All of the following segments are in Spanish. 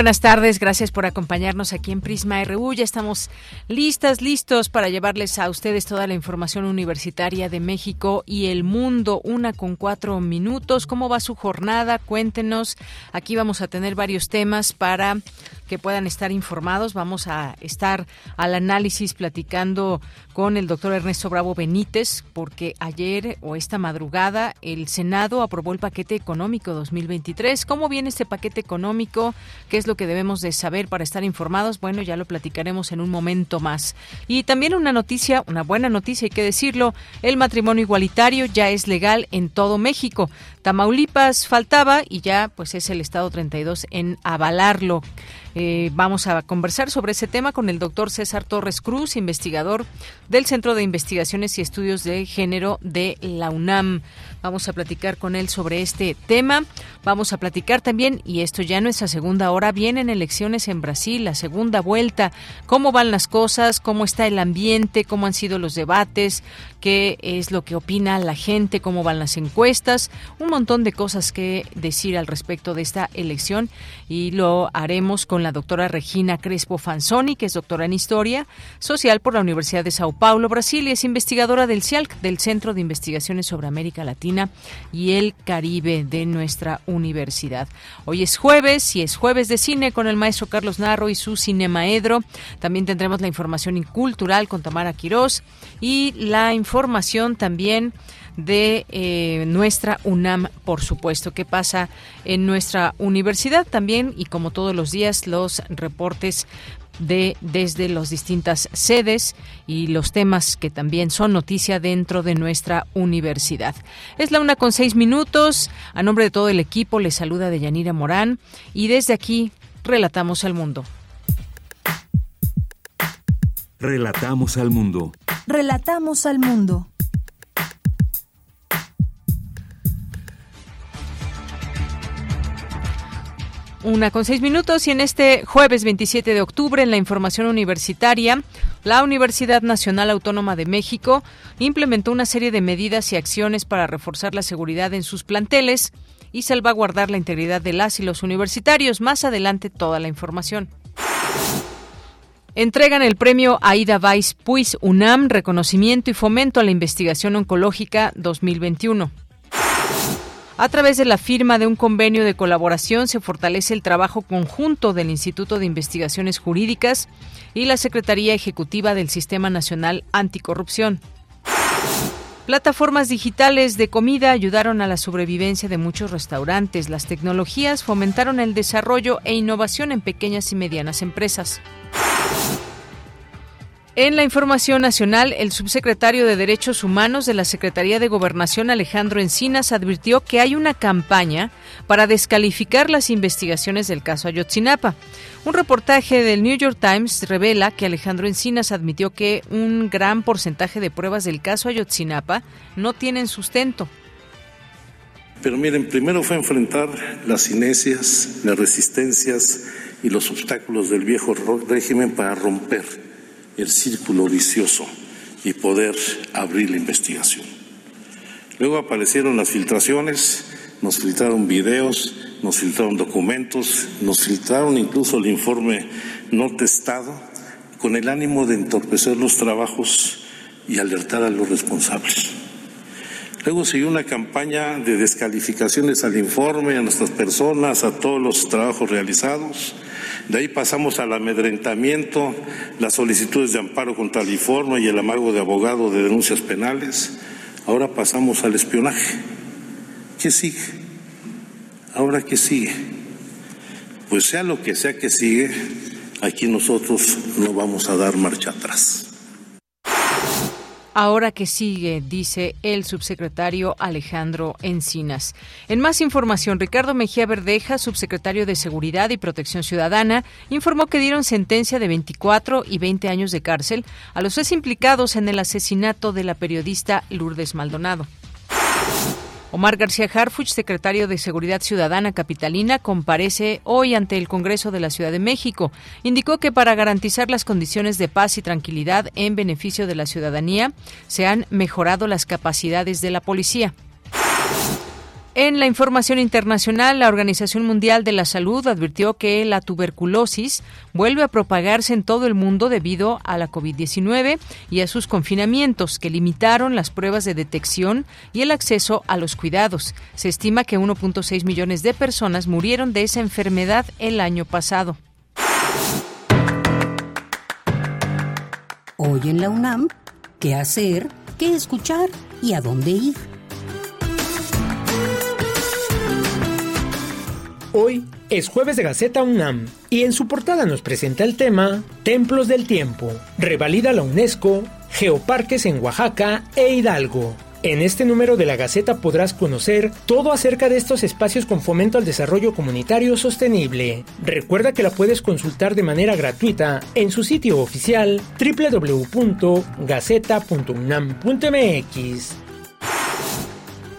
Buenas tardes, gracias por acompañarnos aquí en Prisma RU. Ya estamos listas, listos para llevarles a ustedes toda la información universitaria de México y el mundo, una con cuatro minutos. ¿Cómo va su jornada? Cuéntenos. Aquí vamos a tener varios temas para que puedan estar informados. Vamos a estar al análisis platicando con el doctor Ernesto Bravo Benítez, porque ayer o esta madrugada el Senado aprobó el paquete económico 2023. ¿Cómo viene este paquete económico? ¿Qué es lo que debemos de saber para estar informados? Bueno, ya lo platicaremos en un momento más. Y también una noticia, una buena noticia, hay que decirlo, el matrimonio igualitario ya es legal en todo México. Tamaulipas faltaba y ya pues es el estado 32 en avalarlo. Eh, vamos a conversar sobre ese tema con el doctor César Torres Cruz, investigador del Centro de Investigaciones y Estudios de Género de la UNAM. Vamos a platicar con él sobre este tema. Vamos a platicar también, y esto ya nuestra segunda hora, vienen elecciones en Brasil, la segunda vuelta, cómo van las cosas, cómo está el ambiente, cómo han sido los debates, qué es lo que opina la gente, cómo van las encuestas, un montón de cosas que decir al respecto de esta elección. Y lo haremos con la doctora Regina Crespo Fanzoni, que es doctora en Historia Social por la Universidad de Sao Paulo, Brasil, y es investigadora del CIALC, del Centro de Investigaciones sobre América Latina y el Caribe de nuestra universidad. Hoy es jueves y es jueves de cine con el maestro Carlos Narro y su Cinemaedro. También tendremos la información cultural con Tamara Quirós y la información también de eh, nuestra UNAM, por supuesto. ¿Qué pasa en nuestra universidad también? Y como todos los días, los reportes de desde las distintas sedes y los temas que también son noticia dentro de nuestra universidad. Es la una con seis minutos. A nombre de todo el equipo les saluda Deyanira Morán y desde aquí relatamos al mundo. Relatamos al mundo. Relatamos al mundo. Una con seis minutos y en este jueves 27 de octubre en la información universitaria, la Universidad Nacional Autónoma de México implementó una serie de medidas y acciones para reforzar la seguridad en sus planteles y salvaguardar la integridad de las y los universitarios. Más adelante toda la información. Entregan el premio Aida Weiss Puis UNAM, reconocimiento y fomento a la investigación oncológica 2021. A través de la firma de un convenio de colaboración se fortalece el trabajo conjunto del Instituto de Investigaciones Jurídicas y la Secretaría Ejecutiva del Sistema Nacional Anticorrupción. Plataformas digitales de comida ayudaron a la sobrevivencia de muchos restaurantes. Las tecnologías fomentaron el desarrollo e innovación en pequeñas y medianas empresas. En la información nacional, el subsecretario de Derechos Humanos de la Secretaría de Gobernación, Alejandro Encinas, advirtió que hay una campaña para descalificar las investigaciones del caso Ayotzinapa. Un reportaje del New York Times revela que Alejandro Encinas admitió que un gran porcentaje de pruebas del caso Ayotzinapa no tienen sustento. Pero miren, primero fue enfrentar las inecias, las resistencias y los obstáculos del viejo régimen para romper el círculo vicioso y poder abrir la investigación. Luego aparecieron las filtraciones, nos filtraron videos, nos filtraron documentos, nos filtraron incluso el informe no testado con el ánimo de entorpecer los trabajos y alertar a los responsables. Luego siguió una campaña de descalificaciones al informe, a nuestras personas, a todos los trabajos realizados. De ahí pasamos al amedrentamiento, las solicitudes de amparo contra el informe y el amargo de abogado de denuncias penales. Ahora pasamos al espionaje. ¿Qué sigue? Ahora que sigue, pues sea lo que sea que sigue, aquí nosotros no vamos a dar marcha atrás. Ahora que sigue, dice el subsecretario Alejandro Encinas. En más información, Ricardo Mejía Verdeja, subsecretario de Seguridad y Protección Ciudadana, informó que dieron sentencia de 24 y 20 años de cárcel a los tres implicados en el asesinato de la periodista Lourdes Maldonado. Omar García Harfuch, secretario de Seguridad Ciudadana Capitalina, comparece hoy ante el Congreso de la Ciudad de México. Indicó que para garantizar las condiciones de paz y tranquilidad en beneficio de la ciudadanía, se han mejorado las capacidades de la policía. En la información internacional, la Organización Mundial de la Salud advirtió que la tuberculosis vuelve a propagarse en todo el mundo debido a la COVID-19 y a sus confinamientos que limitaron las pruebas de detección y el acceso a los cuidados. Se estima que 1.6 millones de personas murieron de esa enfermedad el año pasado. Hoy en la UNAM, ¿qué hacer? ¿Qué escuchar? ¿Y a dónde ir? Hoy es jueves de Gaceta UNAM y en su portada nos presenta el tema Templos del Tiempo, revalida la UNESCO, Geoparques en Oaxaca e Hidalgo. En este número de la Gaceta podrás conocer todo acerca de estos espacios con fomento al desarrollo comunitario sostenible. Recuerda que la puedes consultar de manera gratuita en su sitio oficial www.gaceta.unam.mx.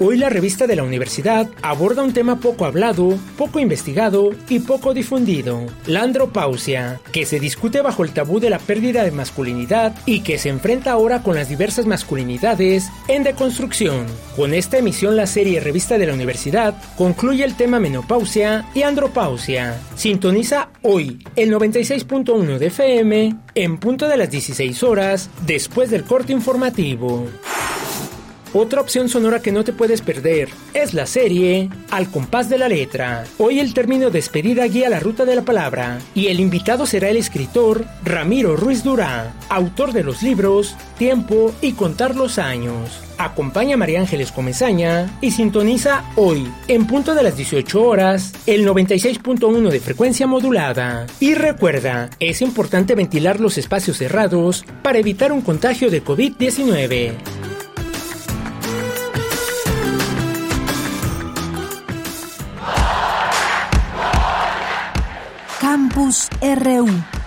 Hoy la revista de la universidad aborda un tema poco hablado, poco investigado y poco difundido, la andropausia, que se discute bajo el tabú de la pérdida de masculinidad y que se enfrenta ahora con las diversas masculinidades en deconstrucción. Con esta emisión la serie Revista de la Universidad concluye el tema menopausia y andropausia. Sintoniza hoy el 96.1 de FM en punto de las 16 horas después del corte informativo. Otra opción sonora que no te puedes perder es la serie Al compás de la letra. Hoy el término despedida guía la ruta de la palabra y el invitado será el escritor Ramiro Ruiz Durá, autor de los libros Tiempo y Contar los Años. Acompaña a María Ángeles Comezaña y sintoniza hoy, en punto de las 18 horas, el 96.1 de frecuencia modulada. Y recuerda, es importante ventilar los espacios cerrados para evitar un contagio de COVID-19. Campus RU.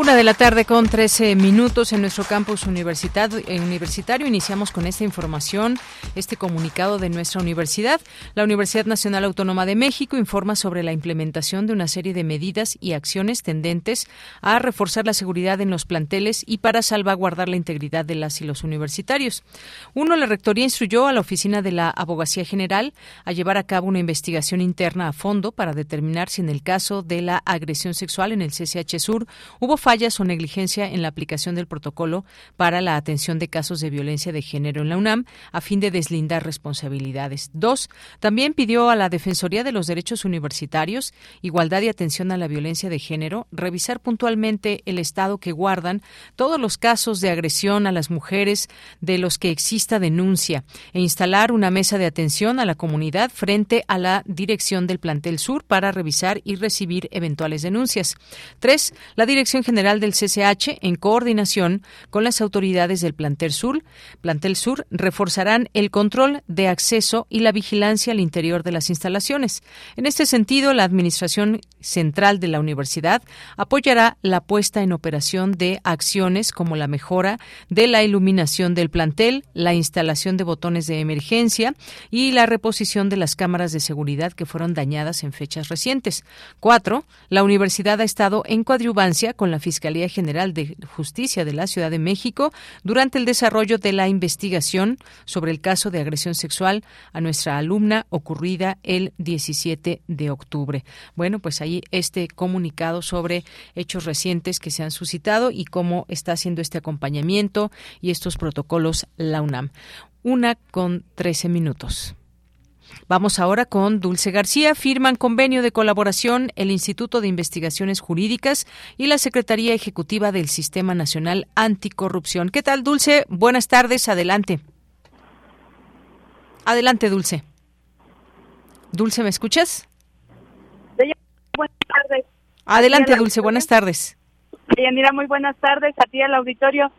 Una de la tarde con 13 minutos en nuestro campus universitario. Iniciamos con esta información, este comunicado de nuestra universidad. La Universidad Nacional Autónoma de México informa sobre la implementación de una serie de medidas y acciones tendentes a reforzar la seguridad en los planteles y para salvaguardar la integridad de las y los universitarios. Uno, la Rectoría instruyó a la Oficina de la Abogacía General a llevar a cabo una investigación interna a fondo para determinar si en el caso de la agresión sexual en el CCH Sur hubo fallas o negligencia en la aplicación del protocolo para la atención de casos de violencia de género en la UNAM a fin de deslindar responsabilidades. Dos, también pidió a la Defensoría de los Derechos Universitarios, Igualdad y Atención a la Violencia de Género, revisar puntualmente el estado que guardan todos los casos de agresión a las mujeres de los que exista denuncia e instalar una mesa de atención a la comunidad frente a la dirección del plantel sur para revisar y recibir eventuales denuncias. Tres, la Dirección General del CCH, en coordinación con las autoridades del Plantel Sur, Plantel Sur reforzarán el control de acceso y la vigilancia al interior de las instalaciones. En este sentido, la Administración Central de la Universidad apoyará la puesta en operación de acciones como la mejora de la iluminación del plantel, la instalación de botones de emergencia y la reposición de las cámaras de seguridad que fueron dañadas en fechas recientes. Cuatro, la universidad ha estado en coadyuvancia con la Fiscalía General de Justicia de la Ciudad de México durante el desarrollo de la investigación sobre el caso de agresión sexual a nuestra alumna ocurrida el 17 de octubre. Bueno, pues ahí este comunicado sobre hechos recientes que se han suscitado y cómo está haciendo este acompañamiento y estos protocolos la UNAM. Una con trece minutos. Vamos ahora con Dulce García. Firman convenio de colaboración el Instituto de Investigaciones Jurídicas y la Secretaría Ejecutiva del Sistema Nacional Anticorrupción. ¿Qué tal, Dulce? Buenas tardes. Adelante. Adelante, Dulce. Dulce, ¿me escuchas? Buenas tardes. Adelante, Dulce, buenas tardes. Mira, muy buenas tardes a ti al auditorio.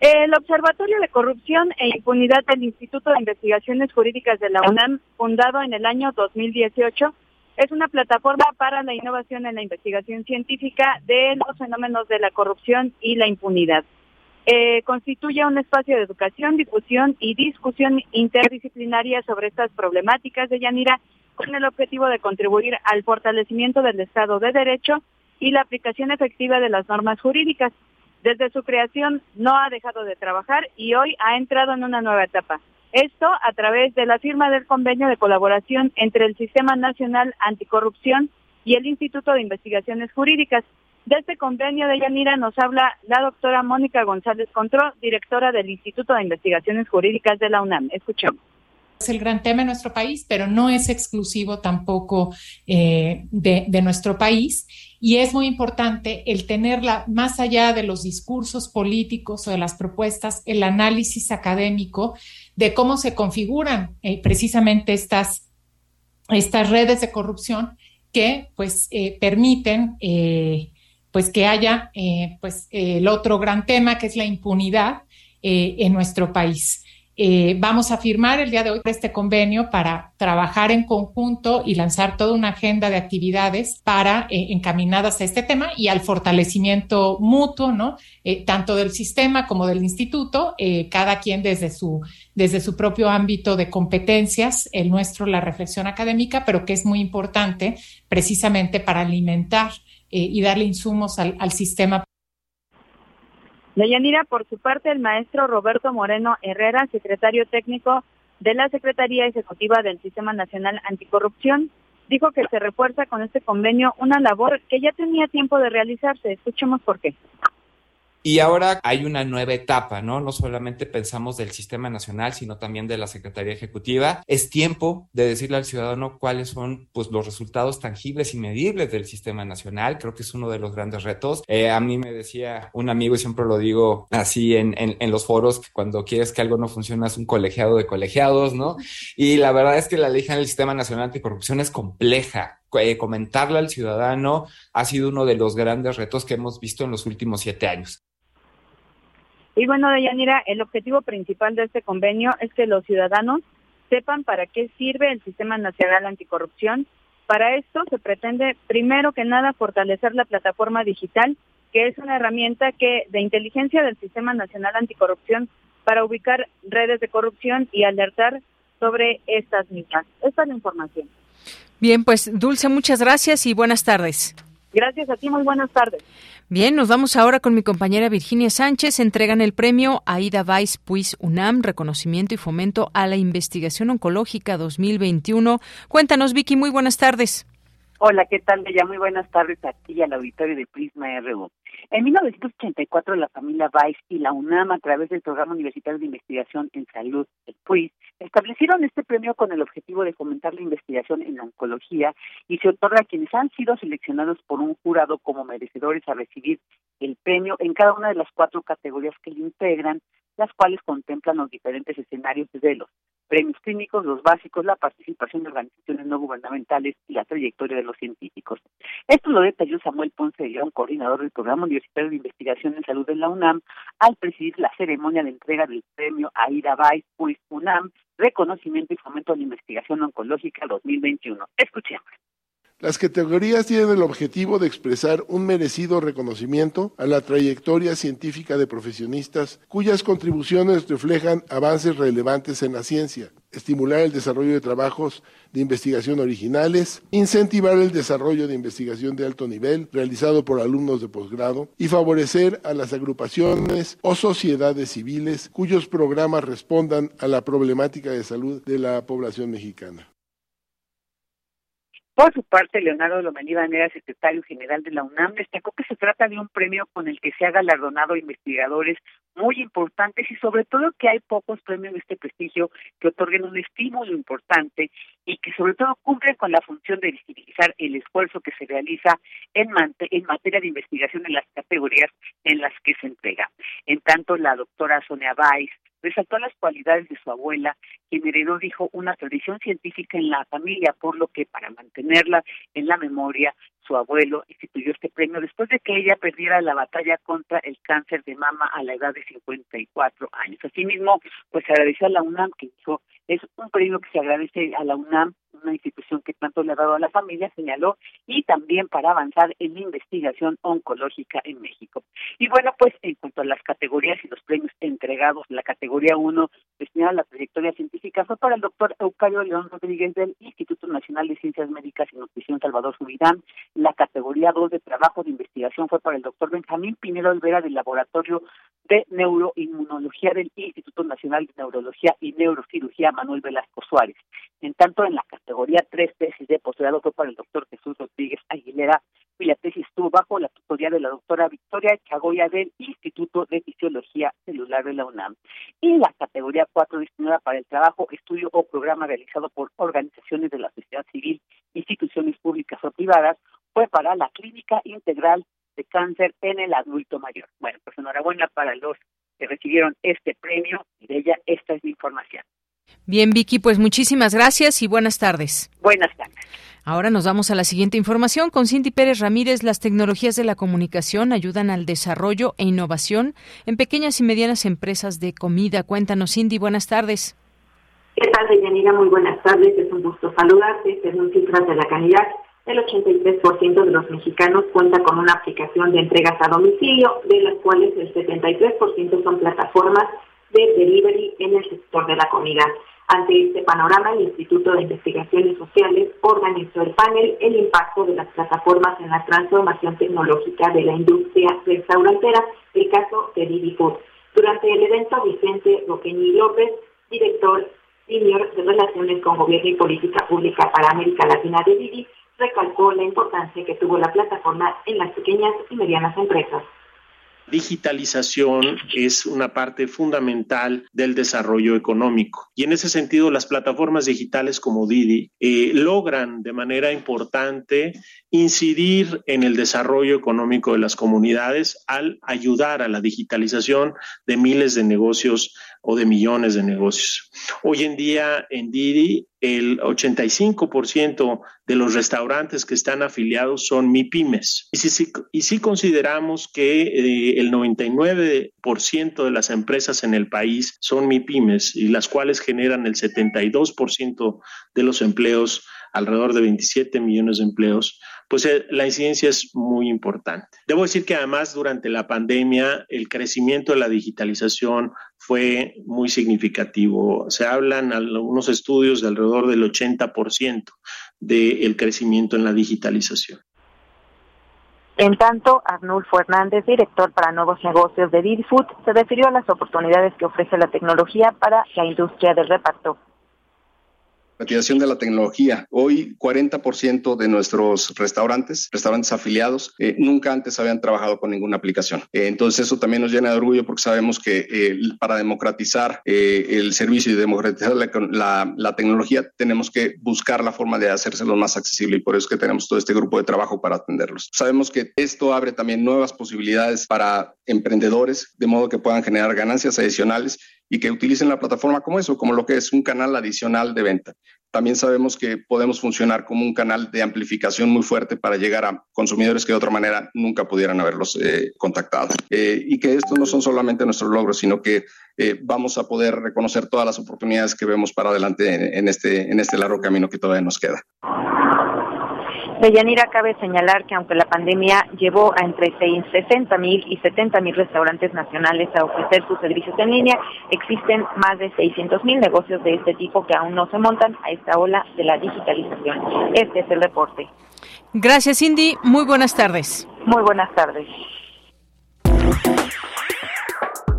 El Observatorio de Corrupción e Impunidad del Instituto de Investigaciones Jurídicas de la UNAM, fundado en el año 2018, es una plataforma para la innovación en la investigación científica de los fenómenos de la corrupción y la impunidad. Eh, constituye un espacio de educación, difusión y discusión interdisciplinaria sobre estas problemáticas de Yanira con el objetivo de contribuir al fortalecimiento del Estado de Derecho y la aplicación efectiva de las normas jurídicas. Desde su creación no ha dejado de trabajar y hoy ha entrado en una nueva etapa. Esto a través de la firma del convenio de colaboración entre el Sistema Nacional Anticorrupción y el Instituto de Investigaciones Jurídicas. De este convenio de Yanira nos habla la doctora Mónica González Contró, directora del Instituto de Investigaciones Jurídicas de la UNAM. Escuchemos es el gran tema en nuestro país, pero no es exclusivo tampoco eh, de, nuestro país. Y es muy importante el tenerla más allá de los discursos políticos o de las propuestas, el análisis académico de cómo se configuran eh, precisamente estas, estas redes de corrupción que pues eh, permiten eh, pues que haya pues el otro gran tema que es la impunidad en nuestro país. Eh, vamos a firmar el día de hoy este convenio para trabajar en conjunto y lanzar toda una agenda de actividades para eh, encaminadas a este tema y al fortalecimiento mutuo, ¿no? Eh, tanto del sistema como del instituto, cada quien desde su, desde su propio ámbito de competencias, el nuestro la reflexión académica, pero que es muy importante precisamente para alimentar y darle insumos al, al sistema Deyanira, por su parte, el maestro Roberto Moreno Herrera, secretario técnico de la Secretaría Ejecutiva del Sistema Nacional Anticorrupción, dijo que se refuerza con este convenio una labor que ya tenía tiempo de realizarse. Escuchemos por qué. Y ahora hay una nueva etapa, ¿no? No solamente pensamos del sistema nacional, sino también de la Secretaría Ejecutiva. Es tiempo de decirle al ciudadano cuáles son pues, los resultados tangibles y medibles del sistema nacional. Creo que es uno de los grandes retos. Eh, a mí me decía un amigo, y siempre lo digo así en, en, los foros, cuando quieres que algo no funcione, es un colegiado de colegiados, ¿no? Y la verdad es que la ley del Sistema Nacional Anticorrupción es compleja. Eh, comentarle al ciudadano ha sido uno de los grandes retos que hemos visto en los últimos siete años. Y bueno, Deyanira, el objetivo principal de este convenio es que los ciudadanos sepan para qué sirve el Sistema Nacional Anticorrupción. Para esto se pretende, primero que nada, fortalecer la plataforma digital, que es una herramienta que de inteligencia del Sistema Nacional Anticorrupción para ubicar redes de corrupción y alertar sobre estas mismas. Esta es la información. Bien, pues Dulce, muchas gracias y buenas tardes. Gracias a ti, muy buenas tardes. Bien, nos vamos ahora con mi compañera Virginia Sánchez. Entregan el premio Aida Vice Puis UNAM, reconocimiento y fomento a la investigación oncológica 2021. Cuéntanos, Vicky, muy buenas tardes. Hola, ¿qué tal, Bella? Muy buenas tardes a ti y al auditorio de Prisma RU. En 1984, la familia Weiss y la UNAM, a través del Programa Universitario de Investigación en Salud, el PUIS, establecieron este premio con el objetivo de fomentar la investigación en oncología y se otorga a quienes han sido seleccionados por un jurado como merecedores a recibir el premio en cada una de las cuatro categorías que lo integran, las cuales contemplan los diferentes escenarios de los premios clínicos, los básicos, la participación de organizaciones no gubernamentales y la trayectoria de los científicos. Esto lo detalló Samuel Ponce de León, coordinador del Programa Universitario de Investigación en Salud de la UNAM, al presidir la ceremonia de entrega del premio Aida Bay Puis UNAM, Reconocimiento y Fomento a la Investigación Oncológica 2021. Escuchemos. Las categorías tienen el objetivo de expresar un merecido reconocimiento a la trayectoria científica de profesionistas cuyas contribuciones reflejan avances relevantes en la ciencia, estimular el desarrollo de trabajos de investigación originales, incentivar el desarrollo de investigación de alto nivel realizado por alumnos de posgrado y favorecer a las agrupaciones o sociedades civiles cuyos programas respondan a la problemática de salud de la población mexicana. Por su parte, Leonardo Lomelí Vanera, secretario general de la UNAM, destacó que se trata de un premio con el que se ha galardonado investigadores muy importantes y sobre todo que hay pocos premios de este prestigio que otorguen un estímulo importante y que sobre todo cumplen con la función de visibilizar el esfuerzo que se realiza en, en materia de investigación en las categorías en las que se entrega. En tanto, la doctora Sonia Weiss, resaltó las cualidades de su abuela, quien heredó, dijo, una tradición científica en la familia, por lo que para mantenerla en la memoria, su abuelo instituyó este premio después de que ella perdiera la batalla contra el cáncer de mama a la edad de 54 años. Asimismo, pues agradeció a la UNAM que dijo, es un premio que se agradece a la UNAM una institución que tanto le ha dado a la familia, señaló, y también para avanzar en la investigación oncológica en México. Y bueno, pues en cuanto a las categorías y los premios entregados, la categoría 1 destinada a la trayectoria científica fue para el doctor Eucario León Rodríguez del Instituto Nacional de Ciencias Médicas y Nutrición Salvador Subirán. La categoría 2 de trabajo de investigación fue para el doctor Benjamín Pinero Olvera del Laboratorio de Neuroinmunología del Instituto Nacional de Neurología y Neurocirugía Manuel Velasco Suárez. En tanto, en la categoría 3 tesis de posgrado fue para el doctor Jesús Rodríguez Aguilera la tesis estuvo bajo la tutoría de la doctora Victoria Chagoya del Instituto de Fisiología Celular de la UNAM. Y la categoría 4 destinada para el trabajo, estudio o programa realizado por organizaciones de la sociedad civil, instituciones públicas o privadas, fue para la Clínica Integral de Cáncer en el Adulto Mayor. Bueno, pues enhorabuena para los que recibieron este premio y de ella esta es mi información. Bien, Vicky, pues muchísimas gracias y buenas tardes. Buenas tardes. Ahora nos vamos a la siguiente información. Con Cindy Pérez Ramírez, las tecnologías de la comunicación ayudan al desarrollo e innovación en pequeñas y medianas empresas de comida. Cuéntanos, Cindy, buenas tardes. ¿Qué tal, Deyanira? Muy buenas tardes. Es un gusto saludarte. Según cifras de la calidad, el 83% de los mexicanos cuenta con una aplicación de entregas a domicilio, de las cuales el 73% son plataformas de delivery en el sector de la comida. Ante este panorama, el Instituto de Investigaciones Sociales organizó el panel El impacto de las plataformas en la transformación tecnológica de la industria restaurantera, el caso de Didi Food. Durante el evento, Vicente Roqueñi López, director senior de Relaciones con Gobierno y Política Pública para América Latina de Didi, recalcó la importancia que tuvo la plataforma en las pequeñas y medianas empresas digitalización es una parte fundamental del desarrollo económico. Y en ese sentido, las plataformas digitales como Didi eh, logran de manera importante incidir en el desarrollo económico de las comunidades al ayudar a la digitalización de miles de negocios o de millones de negocios. Hoy en día en Didi el 85% de los restaurantes que están afiliados son MIPIMES. Y si, y si consideramos que eh, el 99% de las empresas en el país son MIPIMES y las cuales generan el 72% de los empleos, alrededor de 27 millones de empleos, pues eh, la incidencia es muy importante. Debo decir que además durante la pandemia el crecimiento de la digitalización fue muy significativo. Se hablan algunos estudios de alrededor del 80% del crecimiento en la digitalización. En tanto, Arnulfo Hernández, director para nuevos negocios de Didi Food, se refirió a las oportunidades que ofrece la tecnología para la industria del reparto utilización de la tecnología. Hoy 40% de nuestros restaurantes, restaurantes afiliados, eh, nunca antes habían trabajado con ninguna aplicación. Eh, entonces eso también nos llena de orgullo porque sabemos que eh, para democratizar el servicio y democratizar la, la, tecnología tenemos que buscar la forma de hacérselo más accesible y por eso es que tenemos todo este grupo de trabajo para atenderlos. Sabemos que esto abre también nuevas posibilidades para emprendedores de modo que puedan generar ganancias adicionales y que utilicen la plataforma como eso, como lo que es un canal adicional de venta. También sabemos que podemos funcionar como un canal de amplificación muy fuerte para llegar a consumidores que de otra manera nunca pudieran haberlos eh, contactado. Eh, y que estos no son solamente nuestros logros, sino que eh, vamos a poder reconocer todas las oportunidades que vemos para adelante en, este, en este largo camino que todavía nos queda. Deyanira, cabe señalar que aunque la pandemia llevó a entre 60 mil y 70 mil restaurantes nacionales a ofrecer sus servicios en línea, existen más de 600 mil negocios de este tipo que aún no se montan a esta ola de la digitalización. Este es el reporte. Gracias, Cindy. Muy buenas tardes. Muy buenas tardes.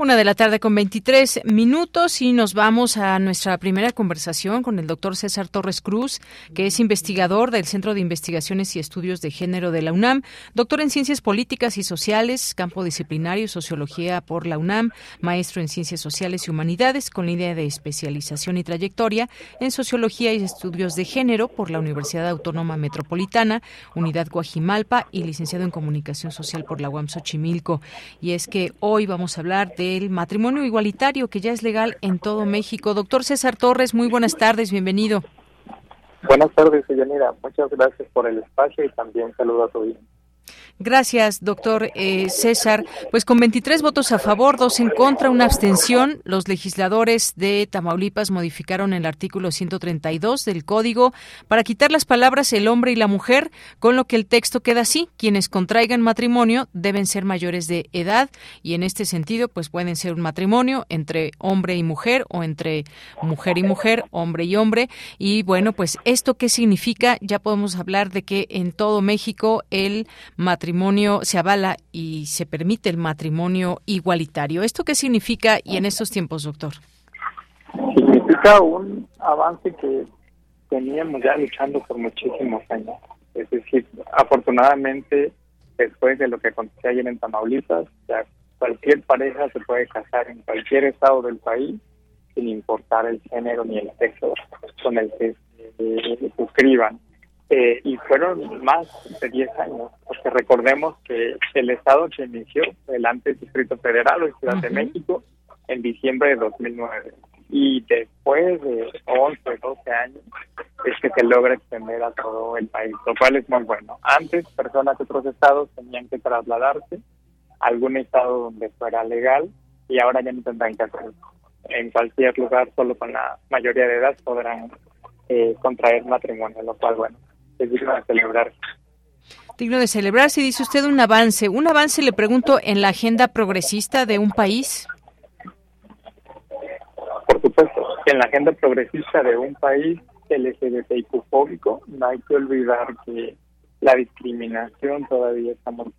Una de la tarde con 23 minutos y nos vamos a nuestra primera conversación con el doctor César Torres Cruz, que es investigador del Centro de Investigaciones y Estudios de Género de la UNAM, doctor en Ciencias Políticas y Sociales, campo disciplinario, Sociología por la UNAM, maestro en Ciencias Sociales y Humanidades con línea de especialización y trayectoria en Sociología y Estudios de Género por la Universidad Autónoma Metropolitana, Unidad Guajimalpa y licenciado en Comunicación Social por la UAM Xochimilco. Y es que hoy vamos a hablar de el matrimonio igualitario que ya es legal en todo México. Doctor César Torres, muy buenas tardes, bienvenido. Buenas tardes, Yanira. Muchas gracias por el espacio y también saludo a tu audiencia. Gracias, doctor eh, César. Pues con 23 votos a favor, dos en contra, una abstención, los legisladores de Tamaulipas modificaron el artículo 132 del código para quitar las palabras el hombre y la mujer, con lo que el texto queda así. Quienes contraigan matrimonio deben ser mayores de edad y en este sentido, pues pueden ser un matrimonio entre hombre y mujer o entre mujer y mujer, hombre y hombre. Y bueno, pues esto qué significa, ya podemos hablar de que en todo México el matrimonio se avala y se permite el matrimonio igualitario. ¿Esto qué significa y en estos tiempos, doctor? Significa un avance que teníamos ya luchando por muchísimos años. Es decir, afortunadamente, después de lo que aconteció ayer en Tamaulipas, ya cualquier pareja se puede casar en cualquier estado del país sin importar el género ni el sexo con el que se suscriban. Eh, y fueron más de 10 años, porque recordemos que el Estado que inició el antes Distrito Federal o Ciudad de México en diciembre de 2009. Y después de 11, 12 años es que se logra extender a todo el país, lo cual es muy bueno. Antes personas de otros estados tenían que trasladarse a algún estado donde fuera legal y ahora ya no tendrán que hacerlo. En cualquier lugar, solo con la mayoría de edad podrán eh, contraer matrimonio, lo cual, bueno, es digno de celebrarse. Digno de celebrarse, dice usted un avance. ¿Un avance, le pregunto, en la agenda progresista de un país? Por supuesto, en la agenda progresista de un país LGBTIQ-fóbico, no hay que olvidar que la discriminación todavía está muy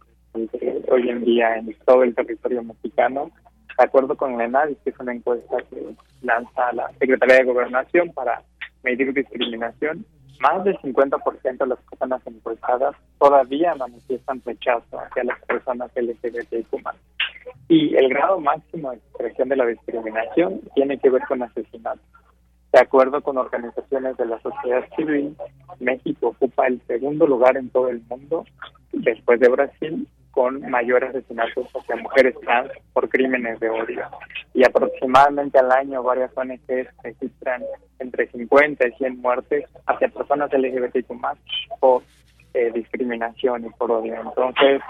hoy en día en todo el territorio mexicano. De acuerdo con la ENADIS, que es una encuesta que lanza la Secretaría de Gobernación para medir discriminación, más del 50% de las personas encuestadas todavía manifiestan rechazo hacia las personas LGBTIQ+. Y el grado máximo de expresión de la discriminación tiene que ver con asesinatos. De acuerdo con organizaciones de la sociedad civil, México ocupa el segundo lugar en todo el mundo, después de Brasil, con mayores asesinatos hacia mujeres trans por crímenes de odio. Y aproximadamente al año varias ONGs registran entre 50 y 100 muertes hacia personas LGBTQ más por eh, discriminación y por odio. Entonces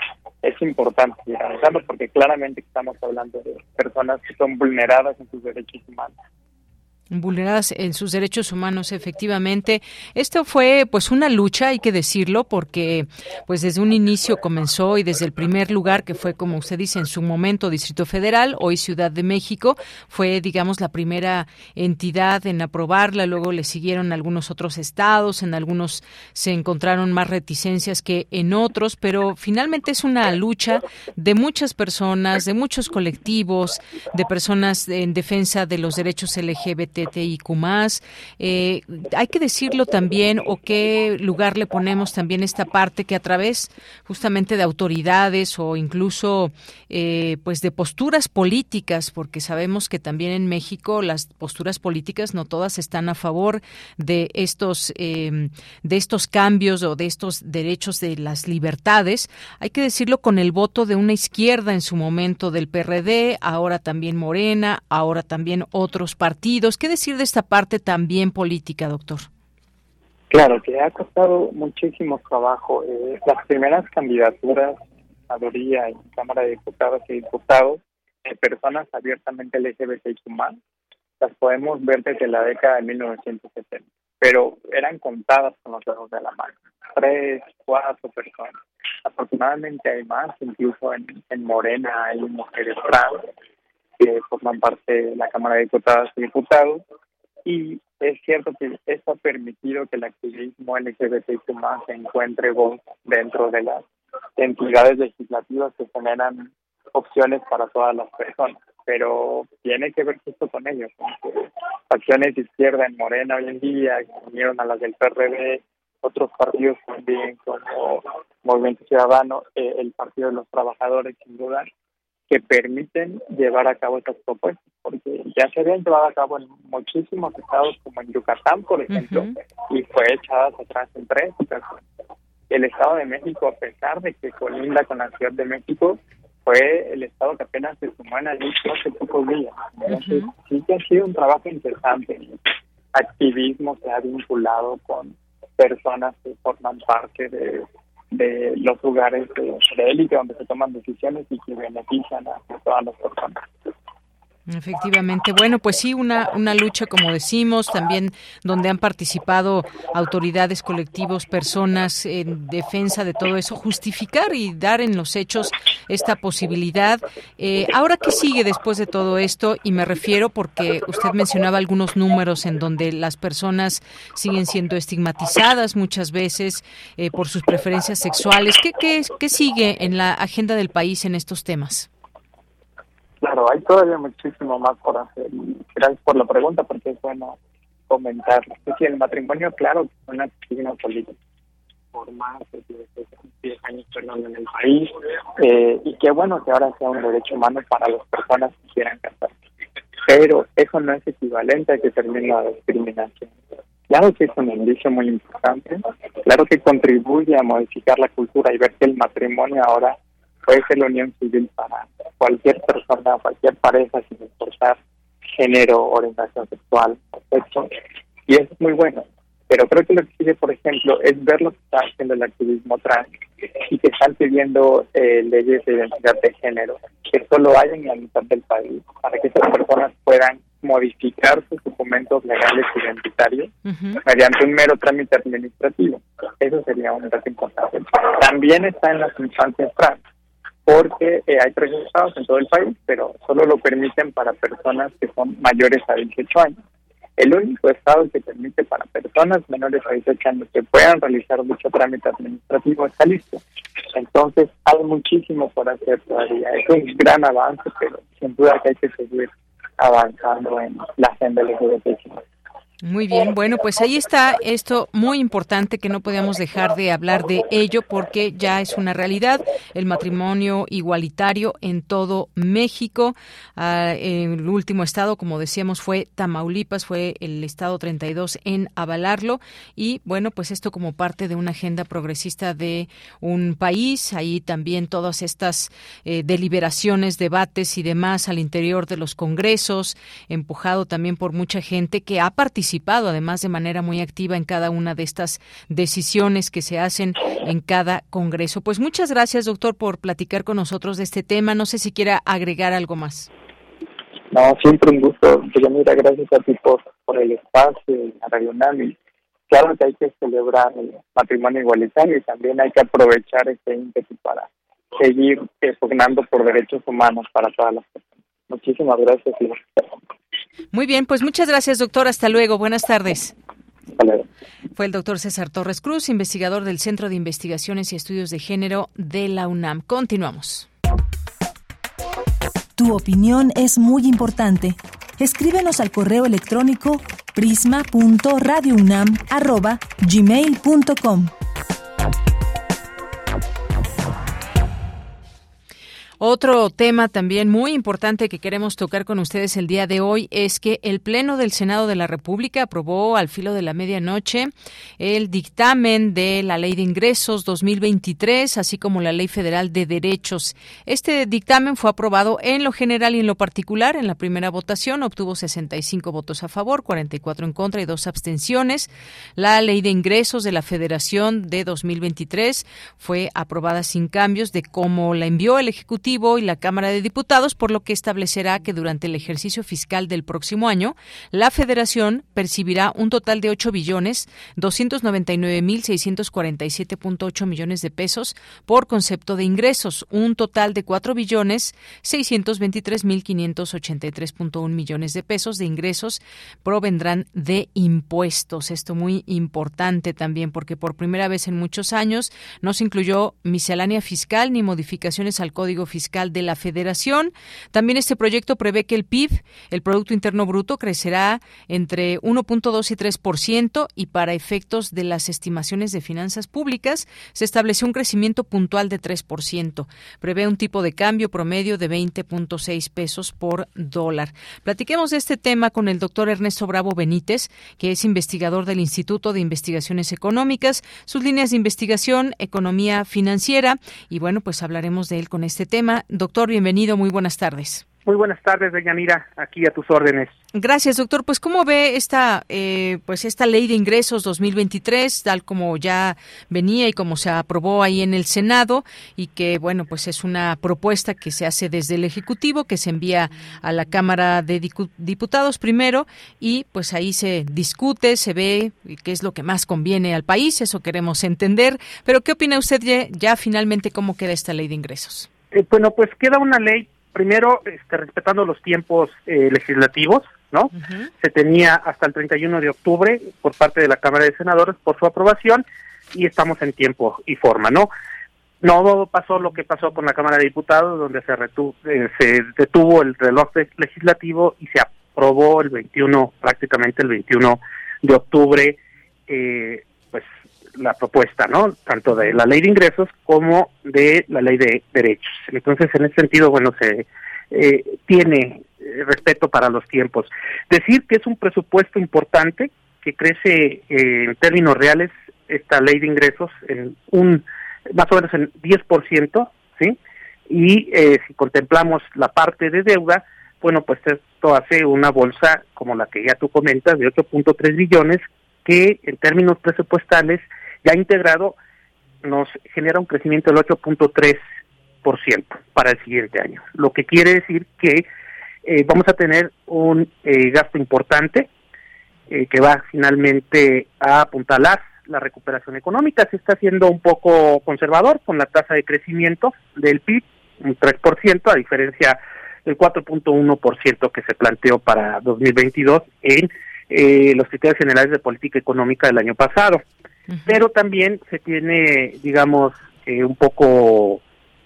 es importante avanzarlo porque claramente estamos hablando de personas que son vulneradas en sus derechos humanos vulneradas en sus derechos humanos efectivamente. Esto fue pues una lucha hay que decirlo porque pues desde un inicio comenzó y desde el primer lugar que fue como usted dice en su momento Distrito Federal hoy Ciudad de México fue digamos la primera entidad en aprobarla. Luego le siguieron algunos otros estados en algunos se encontraron más reticencias que en otros pero finalmente es una lucha de muchas personas de muchos colectivos de personas en defensa de los derechos LGBT más Eh, hay que decirlo también, o qué lugar le ponemos también esta parte que a través justamente de autoridades o incluso eh, pues de posturas políticas, porque sabemos que también en México las posturas políticas no todas están a favor de estos eh, de estos cambios o de estos derechos de las libertades. Hay que decirlo con el voto de una izquierda en su momento del PRD, ahora también Morena, ahora también otros partidos. ¿Qué decir de esta parte también política, doctor? Claro, que ha costado muchísimo trabajo. Eh, las primeras candidaturas, senaduría y Cámara de Diputados y Diputados, de personas abiertamente LGBTIQ+, las podemos ver desde la década de 1970, pero eran contadas con los dedos de la mano. Tres, cuatro personas. Afortunadamente hay más, incluso en, en Morena hay mujeres trans que forman parte de la Cámara de Diputadas y Diputados. Y es cierto que esto ha permitido que el activismo LGBTQ más se encuentre dentro de las entidades legislativas que generan opciones para todas las personas. pero tiene que ver justo con ellos. Facciones de izquierda en Morena hoy en día, que unieron a las del PRD, otros partidos también como Movimiento Ciudadano, eh, el Partido de los Trabajadores, sin duda, que permiten llevar a cabo estas propuestas, porque ya se habían llevado a cabo en muchísimos estados, como en Yucatán, por ejemplo, y fue echadas atrás en tres El Estado de México, a pesar de que colinda con la Ciudad de México, fue el Estado que apenas se sumó en la lista hace pocos días. Entonces, sí que ha sido un trabajo interesante. Activismo se ha vinculado con personas que forman parte de, de los lugares de, élite donde se toman decisiones y que benefician a, todas las personas. Efectivamente. Bueno, pues sí, una, una lucha, como decimos, también donde han participado autoridades, colectivos, personas en defensa de todo eso, justificar y dar en los hechos esta posibilidad. Eh, ahora, ¿qué sigue después de todo esto? Y me refiero porque usted mencionaba algunos números en donde las personas siguen siendo estigmatizadas muchas veces eh, por sus preferencias sexuales. ¿Qué, qué, ¿Qué sigue en la agenda del país en estos temas? Claro, hay todavía muchísimo más por hacer. gracias por la pregunta, porque es bueno comentar. Es el matrimonio, claro, es una signo política por más de 10 años perdón, en el país, eh, y qué bueno que ahora sea un derecho humano para las personas que quieran casarse. Pero eso no es equivalente a que termine la discriminación. Claro que es un indicio muy importante, claro que contribuye a modificar la cultura y ver que el matrimonio ahora puede ser la unión civil para cualquier persona, cualquier pareja, sin importar género, orientación sexual sexo. Y eso es muy bueno. Pero creo que lo que sigue, por ejemplo, es ver lo que está haciendo el activismo trans y que están pidiendo eh, leyes de identidad de género que solo hay en la mitad del país para que esas personas puedan modificar sus documentos legales identitarios mediante un mero trámite administrativo. Eso sería un dato importante. También está en las infancias trans porque eh, hay tres estados en todo el país, pero solo lo permiten para personas que son mayores a 18 años. El único estado que permite para personas menores a 18 años que puedan realizar dicho trámite administrativo es Jalisco. Entonces hay muchísimo por hacer todavía. Es un gran avance, pero sin duda que hay que seguir avanzando en la agenda LGBT. Muy bien, bueno, pues ahí está esto muy importante que no podíamos dejar de hablar de ello porque ya es una realidad el matrimonio igualitario en todo México. Ah, el último estado, como decíamos, fue Tamaulipas, fue el estado 32 en avalarlo y bueno, pues esto como parte de una agenda progresista de un país. Ahí también todas estas eh, deliberaciones, debates y demás al interior de los congresos, empujado también por mucha gente que ha participado además de manera muy activa en cada una de estas decisiones que se hacen en cada Congreso. Pues muchas gracias, doctor, por platicar con nosotros de este tema. No sé si quiera agregar algo más. No, siempre un gusto. mira, gracias a ti por, el espacio, a Radio Nami. Claro que hay que celebrar el matrimonio igualitario y también hay que aprovechar este ímpetu para seguir pugnando por derechos humanos para todas las personas. Muchísimas gracias. Muy bien, pues muchas gracias, doctor. Hasta luego. Buenas tardes. Fue el doctor César Torres Cruz, investigador del Centro de Investigaciones y Estudios de Género de la UNAM. Continuamos. Tu opinión es muy importante. Escríbenos al correo electrónico prisma.radiounam@gmail.com. Otro tema también muy importante que queremos tocar con ustedes el día de hoy es que el Pleno del Senado de la República aprobó al filo de la medianoche el dictamen de la Ley de Ingresos 2023, así como la Ley Federal de Derechos. Este dictamen fue aprobado en lo general y en lo particular. En la primera votación obtuvo 65 votos a favor, 44 en contra y dos abstenciones. La Ley de Ingresos de la Federación de 2023 fue aprobada sin cambios de cómo la envió el Ejecutivo y la Cámara de Diputados, por lo que establecerá que durante el ejercicio fiscal del próximo año, la Federación percibirá un total de 8 billones 299 mil 647.8 millones de pesos por concepto de ingresos, un total de 4 billones 623 mil 583.1 millones de pesos de ingresos provendrán de impuestos. Esto muy importante también porque por primera vez en muchos años no se incluyó miscelánea fiscal ni modificaciones al Código Fiscal fiscal de la Federación. También este proyecto prevé que el PIB, el Producto Interno Bruto, crecerá entre 1.2 y 3% y para efectos de las estimaciones de finanzas públicas se estableció un crecimiento puntual de 3%. Prevé un tipo de cambio promedio de 20.6 pesos por dólar. Platiquemos de este tema con el doctor Ernesto Bravo Benítez, que es investigador del Instituto de Investigaciones Económicas, sus líneas de investigación, economía financiera, y bueno, pues hablaremos de él con este tema. Doctor, bienvenido, muy buenas tardes. Muy buenas tardes, Mira, aquí a tus órdenes. Gracias, doctor. Pues, ¿cómo ve esta, eh, pues esta ley de ingresos 2023, tal como ya venía y como se aprobó ahí en el Senado, y que, bueno, pues es una propuesta que se hace desde el Ejecutivo, que se envía a la Cámara de Diputados primero, y pues ahí se discute, se ve qué es lo que más conviene al país, eso queremos entender. Pero, ¿qué opina usted ya, ya finalmente cómo queda esta ley de ingresos? Eh, bueno, pues queda una ley primero, este, respetando los tiempos eh, legislativos, ¿no? Se tenía hasta el 31 de octubre por parte de la Cámara de Senadores por su aprobación y estamos en tiempo y forma, ¿no? No pasó lo que pasó con la Cámara de Diputados, donde se, eh, se detuvo el reloj legislativo y se aprobó el 21, prácticamente el 21 de octubre, eh, la propuesta, ¿no? Tanto de la ley de ingresos como de la ley de derechos. Entonces, en ese sentido, bueno, se eh, tiene eh, respeto para los tiempos. Decir que es un presupuesto importante que crece eh, en términos reales esta ley de ingresos en un más o menos en 10%, ¿sí? Y si contemplamos la parte de deuda, bueno, pues esto hace una bolsa como la que ya tú comentas de 8.3 billones que en términos presupuestales ya integrado nos genera un crecimiento del 8.3% para el siguiente año, lo que quiere decir que eh, vamos a tener un eh, gasto importante eh, que va finalmente a apuntalar la recuperación económica. Se está haciendo un poco conservador con la tasa de crecimiento del PIB, un 3%, a diferencia del 4.1% que se planteó para 2022 en los criterios generales de política económica del año pasado pero también se tiene, digamos, eh, un poco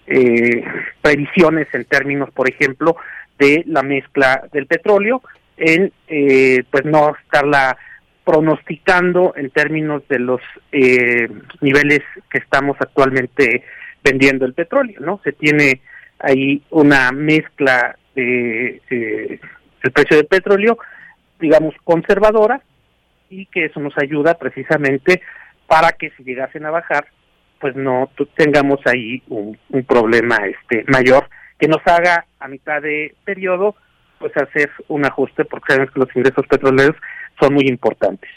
eh, previsiones en términos, por ejemplo, de la mezcla del petróleo, en eh, pues no estarla pronosticando en términos de los eh, niveles que estamos actualmente vendiendo el petróleo, ¿no? Se tiene ahí una mezcla de eh, el precio del petróleo, digamos, conservadora, y que eso nos ayuda precisamente para que si llegasen a bajar, pues no tengamos ahí un, problema este mayor que nos haga a mitad de periodo pues hacer un ajuste porque sabemos que los ingresos petroleros son muy importantes.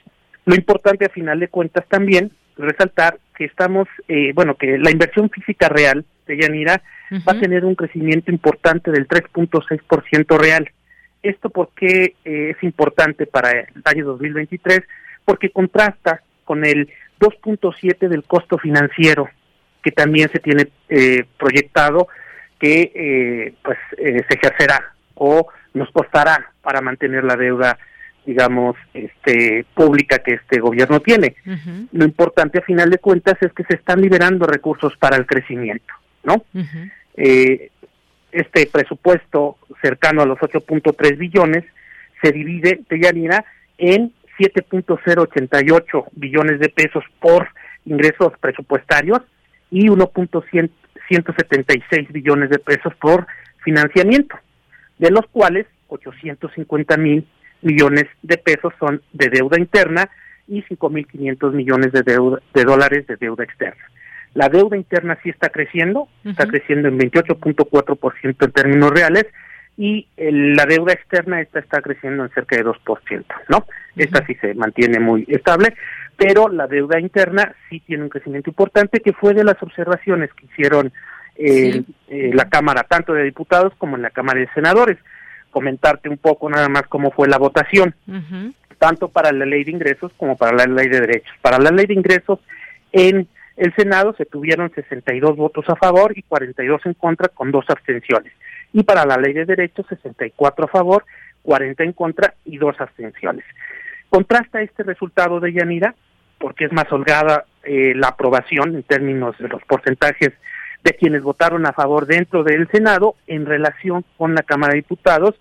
Lo importante a final de cuentas también resaltar que estamos, eh, bueno, que la inversión física real de Yanira va a tener un crecimiento importante del 3.6% real. ¿Esto por qué eh, es importante para el año 2023? Porque contrasta con el 2.7 del costo financiero que también se tiene eh, proyectado que eh, pues eh, se ejercerá o nos costará para mantener la deuda digamos este pública que este gobierno tiene. Lo importante a final de cuentas es que se están liberando recursos para el crecimiento no este presupuesto cercano a los 8.3 billones se divide de Yanira en 7.088 billones de pesos por ingresos presupuestarios y 1.176 billones de pesos por financiamiento, de los cuales 850 mil millones de pesos son de deuda interna y 5.500 millones de, deuda, de dólares de deuda externa. La deuda interna sí está creciendo, está creciendo en 28.4% en términos reales y la deuda externa esta está creciendo en cerca de 2%, ¿no? Esta sí se mantiene muy estable, pero la deuda interna sí tiene un crecimiento importante que fue de las observaciones que hicieron eh, la Cámara, tanto de diputados como en la Cámara de Senadores. Comentarte un poco nada más cómo fue la votación, tanto para la ley de ingresos como para la ley de derechos. Para la ley de ingresos, en el Senado se tuvieron 62 votos a favor y 42 en contra con dos abstenciones y para la ley de derechos 64 a favor, 40 en contra y dos abstenciones. Contrasta este resultado de Yanira porque es más holgada eh, la aprobación en términos de los porcentajes de quienes votaron a favor dentro del Senado en relación con la Cámara de Diputados,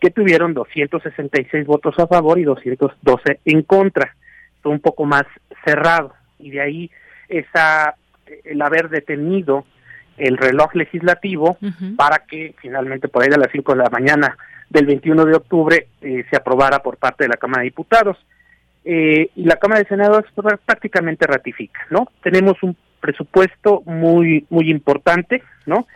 que tuvieron 266 votos a favor y 212 en contra. Fue un poco más cerrado y de ahí esa el haber detenido el reloj legislativo para que finalmente por ahí a las 5 de la mañana del 21 de octubre eh, se aprobara por parte de la Cámara de Diputados. Eh, y la Cámara de Senadores prácticamente ratifica, ¿no? Tenemos un presupuesto muy muy importante, ¿no?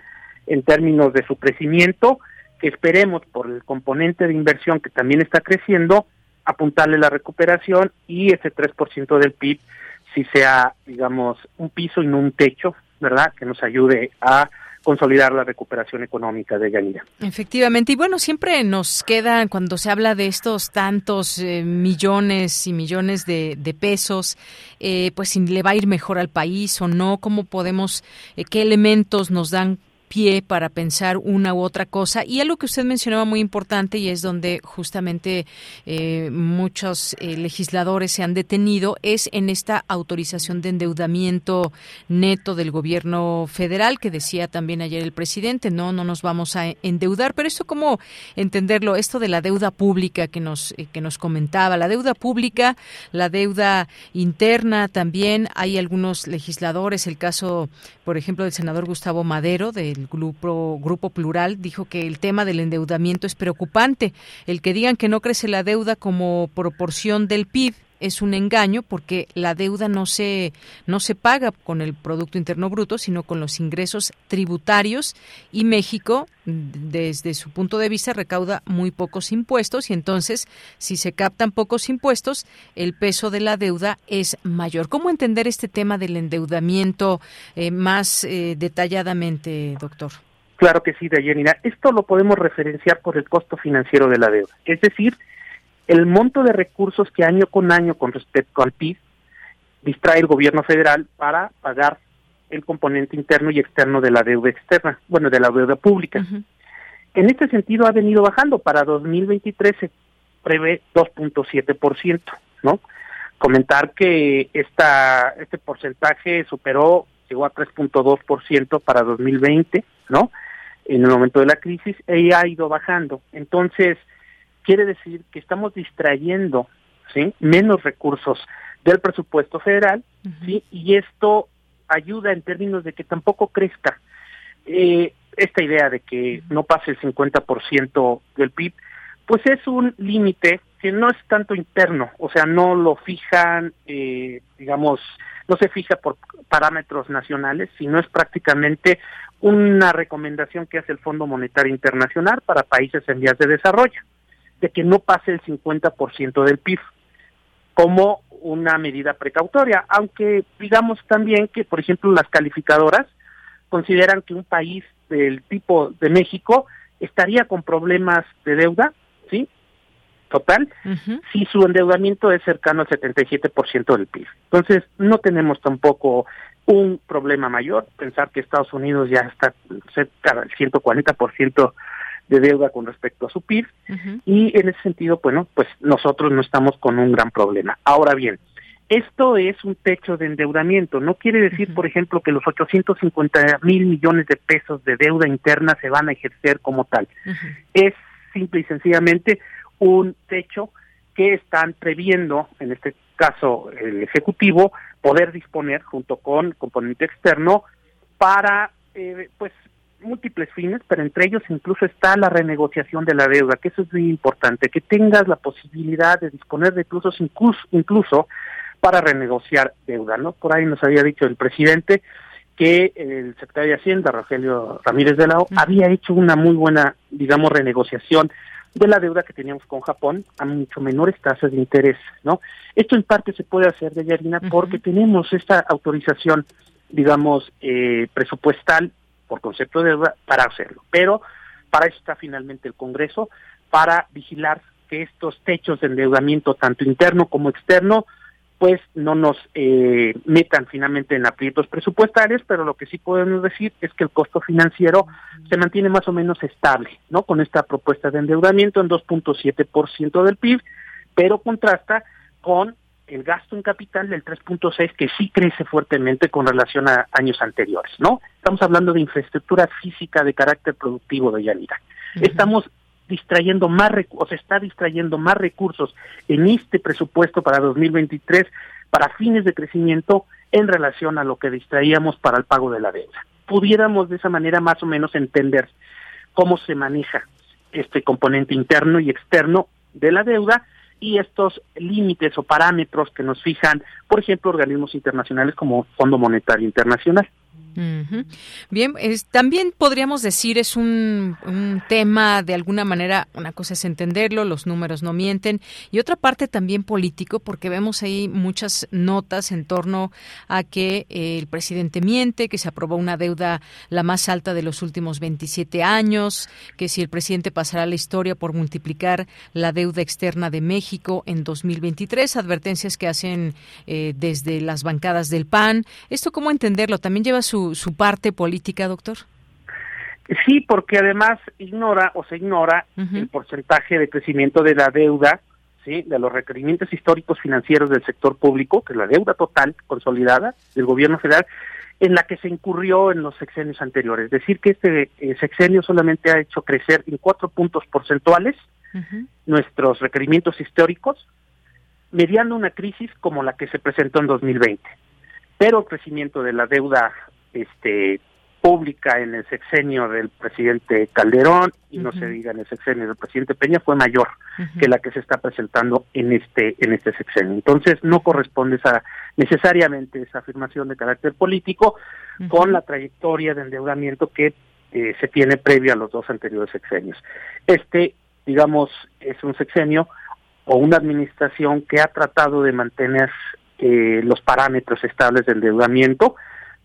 En términos de su crecimiento, que esperemos por el componente de inversión que también está creciendo, apuntarle la recuperación y ese 3% del PIB si sea, digamos, un piso y no un techo, ¿verdad? Que nos ayude a consolidar la recuperación económica de Yanira. Efectivamente, y bueno, siempre nos queda cuando se habla de estos tantos eh, millones y millones de, pesos, eh, pues si le va a ir mejor al país o no, cómo podemos, eh, qué elementos nos dan pie para pensar una u otra cosa. Y algo que usted mencionaba muy importante y es donde justamente eh, muchos eh, legisladores se han detenido es en esta autorización de endeudamiento neto del gobierno federal que decía también ayer el presidente, no, no nos vamos a endeudar. Pero esto cómo entenderlo, esto de la deuda pública que nos, eh, que nos comentaba, la deuda pública, la deuda interna también. Hay algunos legisladores, el caso, por ejemplo, del senador Gustavo Madero, del el grupo, grupo Plural dijo que el tema del endeudamiento es preocupante. El que digan que no crece la deuda como proporción del PIB es un engaño porque la deuda no se no se paga con el producto interno bruto, sino con los ingresos tributarios y México desde su punto de vista recauda muy pocos impuestos y entonces si se captan pocos impuestos, el peso de la deuda es mayor. ¿Cómo entender este tema del endeudamiento eh, más eh, detalladamente, doctor? Claro que sí, Dayanina. Esto lo podemos referenciar por el costo financiero de la deuda. Es decir, el monto de recursos que año con año con respecto al PIB distrae el gobierno federal para pagar el componente interno y externo de la deuda externa, bueno, de la deuda pública. En este sentido ha venido bajando, para 2023 se prevé 2.7%, ¿no? Comentar que esta, este porcentaje superó, llegó a 3.2% para 2020, ¿no? En el momento de la crisis, y ha ido bajando. Entonces, quiere decir que estamos distrayendo ¿sí? menos recursos del presupuesto federal ¿sí? y esto ayuda en términos de que tampoco crezca eh, esta idea de que no pase el 50% del PIB, pues es un límite que no es tanto interno, o sea, no lo fijan, eh, digamos, no se fija por parámetros nacionales, sino es prácticamente una recomendación que hace el Fondo Monetario Internacional para países en vías de desarrollo de que no pase el 50% del PIB como una medida precautoria, aunque digamos también que, por ejemplo, las calificadoras consideran que un país del tipo de México estaría con problemas de deuda, ¿sí? Total, si su endeudamiento es cercano al 77% del PIB. Entonces, no tenemos tampoco un problema mayor, pensar que Estados Unidos ya está cerca del 140% de deuda con respecto a su PIB y en ese sentido, bueno, pues nosotros no estamos con un gran problema. Ahora bien, esto es un techo de endeudamiento. No quiere decir, por ejemplo, que los 850 mil millones de pesos de deuda interna se van a ejercer como tal. Es simple y sencillamente un techo que están previendo, en este caso el Ejecutivo, poder disponer junto con componente externo para eh, pues múltiples fines, pero entre ellos incluso está la renegociación de la deuda, que eso es muy importante, que tengas la posibilidad de disponer de incluso, incluso para renegociar deuda, ¿no? Por ahí nos había dicho el presidente que el secretario de Hacienda, Rogelio Ramírez de la O, había hecho una muy buena, digamos, renegociación de la deuda que teníamos con Japón a mucho menores tasas de interés, ¿no? Esto en parte se puede hacer de Yarina porque tenemos esta autorización, digamos, eh, presupuestal por concepto de deuda para hacerlo. Pero para eso está finalmente el Congreso, para vigilar que estos techos de endeudamiento, tanto interno como externo, pues no nos eh, metan finalmente en aprietos presupuestarios, pero lo que sí podemos decir es que el costo financiero se mantiene más o menos estable, ¿no? Con esta propuesta de endeudamiento en 2.7% del PIB, pero contrasta con el gasto en capital del 3.6 que sí crece fuertemente con relación a años anteriores, ¿no? estamos hablando de infraestructura física de carácter productivo de Yanira. Estamos distrayendo más o se está distrayendo más recursos en este presupuesto para 2023 para fines de crecimiento en relación a lo que distraíamos para el pago de la deuda. Pudiéramos de esa manera más o menos entender cómo se maneja este componente interno y externo de la deuda y estos límites o parámetros que nos fijan, por ejemplo, organismos internacionales como Fondo Monetario Internacional. Bien, también podríamos decir es un, tema de alguna manera, una cosa es entenderlo, los números no mienten, y otra parte también político, porque vemos ahí muchas notas en torno a que eh, el presidente miente, que se aprobó una deuda la más alta de los últimos 27 años, que si el presidente pasará la historia por multiplicar la deuda externa de México en 2023, advertencias que hacen eh, desde las bancadas del PAN. ¿Esto cómo entenderlo? También lleva su su, parte política, doctor? Sí, porque además ignora o se ignora el porcentaje de crecimiento de la deuda, sí, de los requerimientos históricos financieros del sector público, que es la deuda total consolidada del gobierno federal, en la que se incurrió en los sexenios anteriores. Es decir, que este eh, sexenio solamente ha hecho crecer en cuatro puntos porcentuales nuestros requerimientos históricos, mediando una crisis como la que se presentó en 2020. Pero el crecimiento de la deuda este pública en el sexenio del presidente Calderón y no se diga en el sexenio del presidente Peña fue mayor que la que se está presentando en este en este sexenio. Entonces no corresponde esa necesariamente esa afirmación de carácter político con la trayectoria de endeudamiento que eh, se tiene previo a los dos anteriores sexenios. Este, digamos, es un sexenio o una administración que ha tratado de mantener eh, los parámetros estables de endeudamiento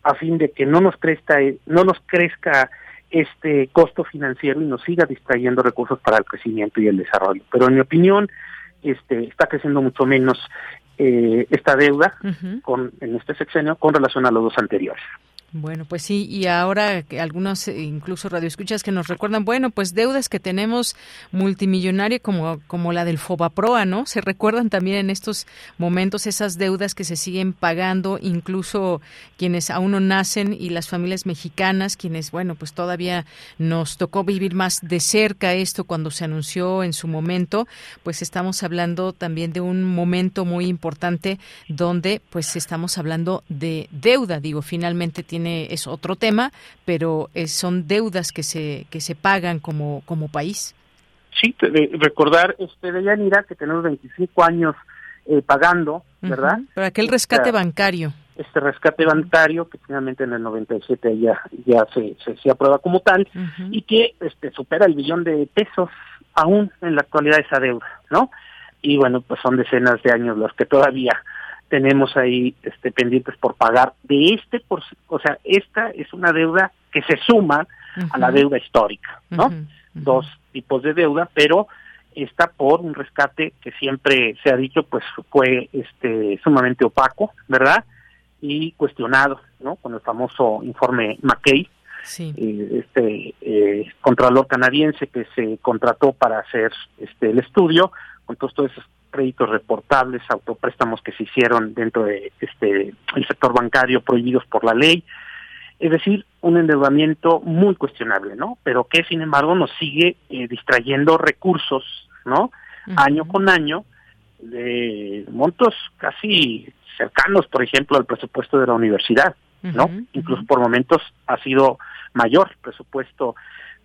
a fin de que no nos crezca, no nos crezca este costo financiero y nos siga distrayendo recursos para el crecimiento y el desarrollo. Pero en mi opinión, este está creciendo mucho menos eh, esta deuda con en este sexenio con relación a los dos anteriores. Bueno, pues sí, y ahora que algunos eh, incluso radioescuchas que nos recuerdan, bueno, pues deudas que tenemos multimillonaria como, como la del Fobaproa, ¿no? Se recuerdan también en estos momentos esas deudas que se siguen pagando, incluso quienes aún no nacen y las familias mexicanas, quienes, bueno, pues todavía nos tocó vivir más de cerca esto cuando se anunció en su momento, pues estamos hablando también de un momento muy importante donde pues estamos hablando de deuda, digo, finalmente tiene es otro tema, pero eh, son deudas que se que se pagan como como país. Sí, recordar este de Yanira que tenemos 25 años eh, pagando, ¿verdad? Pero aquel rescate bancario. Este rescate bancario que finalmente en el 97 ya ya se, se, aprueba como tal y que este supera el billón de pesos aún en la actualidad esa deuda, ¿no? Y bueno, pues son decenas de años los que todavía tenemos ahí este, pendientes por pagar de este, por, o sea, esta es una deuda que se suma a la deuda histórica, ¿no? Dos tipos de deuda, pero esta por un rescate que siempre se ha dicho pues fue este sumamente opaco, ¿verdad? Y cuestionado, ¿no? Con el famoso informe McKay, eh, este eh, contralor canadiense que se contrató para hacer este el estudio, con todos esos créditos reportables, autopréstamos que se hicieron dentro de este el sector bancario prohibidos por la ley. Es decir, un endeudamiento muy cuestionable, ¿no? Pero que sin embargo nos sigue eh, distrayendo recursos, ¿no? Año con año de montos casi cercanos, por ejemplo, al presupuesto de la universidad, ¿no? Incluso por momentos ha sido mayor el presupuesto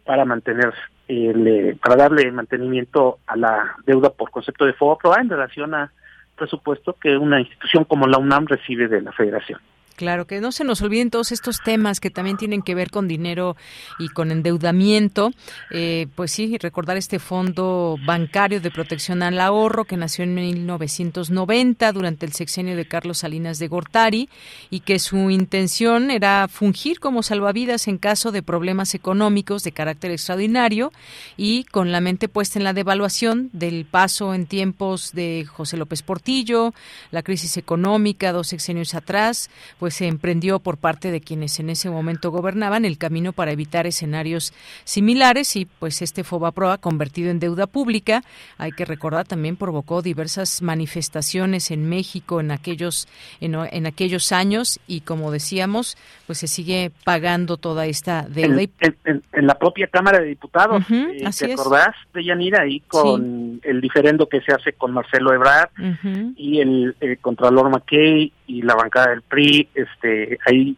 para mantener eh, para darle mantenimiento a la deuda por concepto de FOBAPROA en relación a presupuesto que una institución como la UNAM recibe de la Federación. Claro, que no se nos olviden todos estos temas que también tienen que ver con dinero y con endeudamiento. Eh, pues sí, recordar este Fondo Bancario de Protección al Ahorro que nació en 1990 durante el sexenio de Carlos Salinas de Gortari y que su intención era fungir como salvavidas en caso de problemas económicos de carácter extraordinario y con la mente puesta en la devaluación del paso en tiempos de José López Portillo, la crisis económica dos sexenios atrás, pues pues se emprendió por parte de quienes en ese momento gobernaban el camino para evitar escenarios similares y pues este Fobaproa convertido en deuda pública, hay que recordar también provocó diversas manifestaciones en México en aquellos en, aquellos años y como decíamos, pues se sigue pagando toda esta deuda. En, en, la propia Cámara de Diputados, eh, ¿te acordás de Yanira ahí con el diferendo que se hace con Marcelo Ebrard y el, el Contralor McKay y la bancada del PRI, este, ahí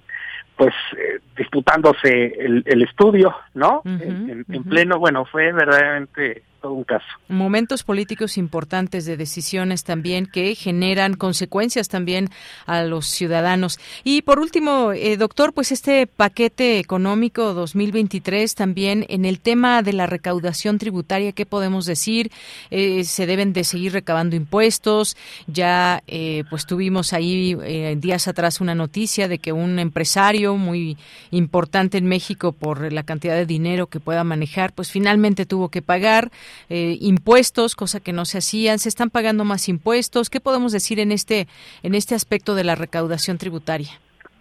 pues eh, disputándose el, el, estudio, ¿no? en, pleno, bueno, fue verdaderamente un caso. Momentos políticos importantes de decisiones también que generan consecuencias también a los ciudadanos. Y por último, eh, doctor, pues este paquete económico 2023 también en el tema de la recaudación tributaria, ¿qué podemos decir? Eh, se deben de seguir recabando impuestos. Ya eh, pues tuvimos ahí días atrás una noticia de que un empresario muy importante en México por la cantidad de dinero que pueda manejar, pues finalmente tuvo que pagar. Eh, impuestos, cosa que no se hacían, se están pagando más impuestos. ¿Qué podemos decir en este en este aspecto de la recaudación tributaria?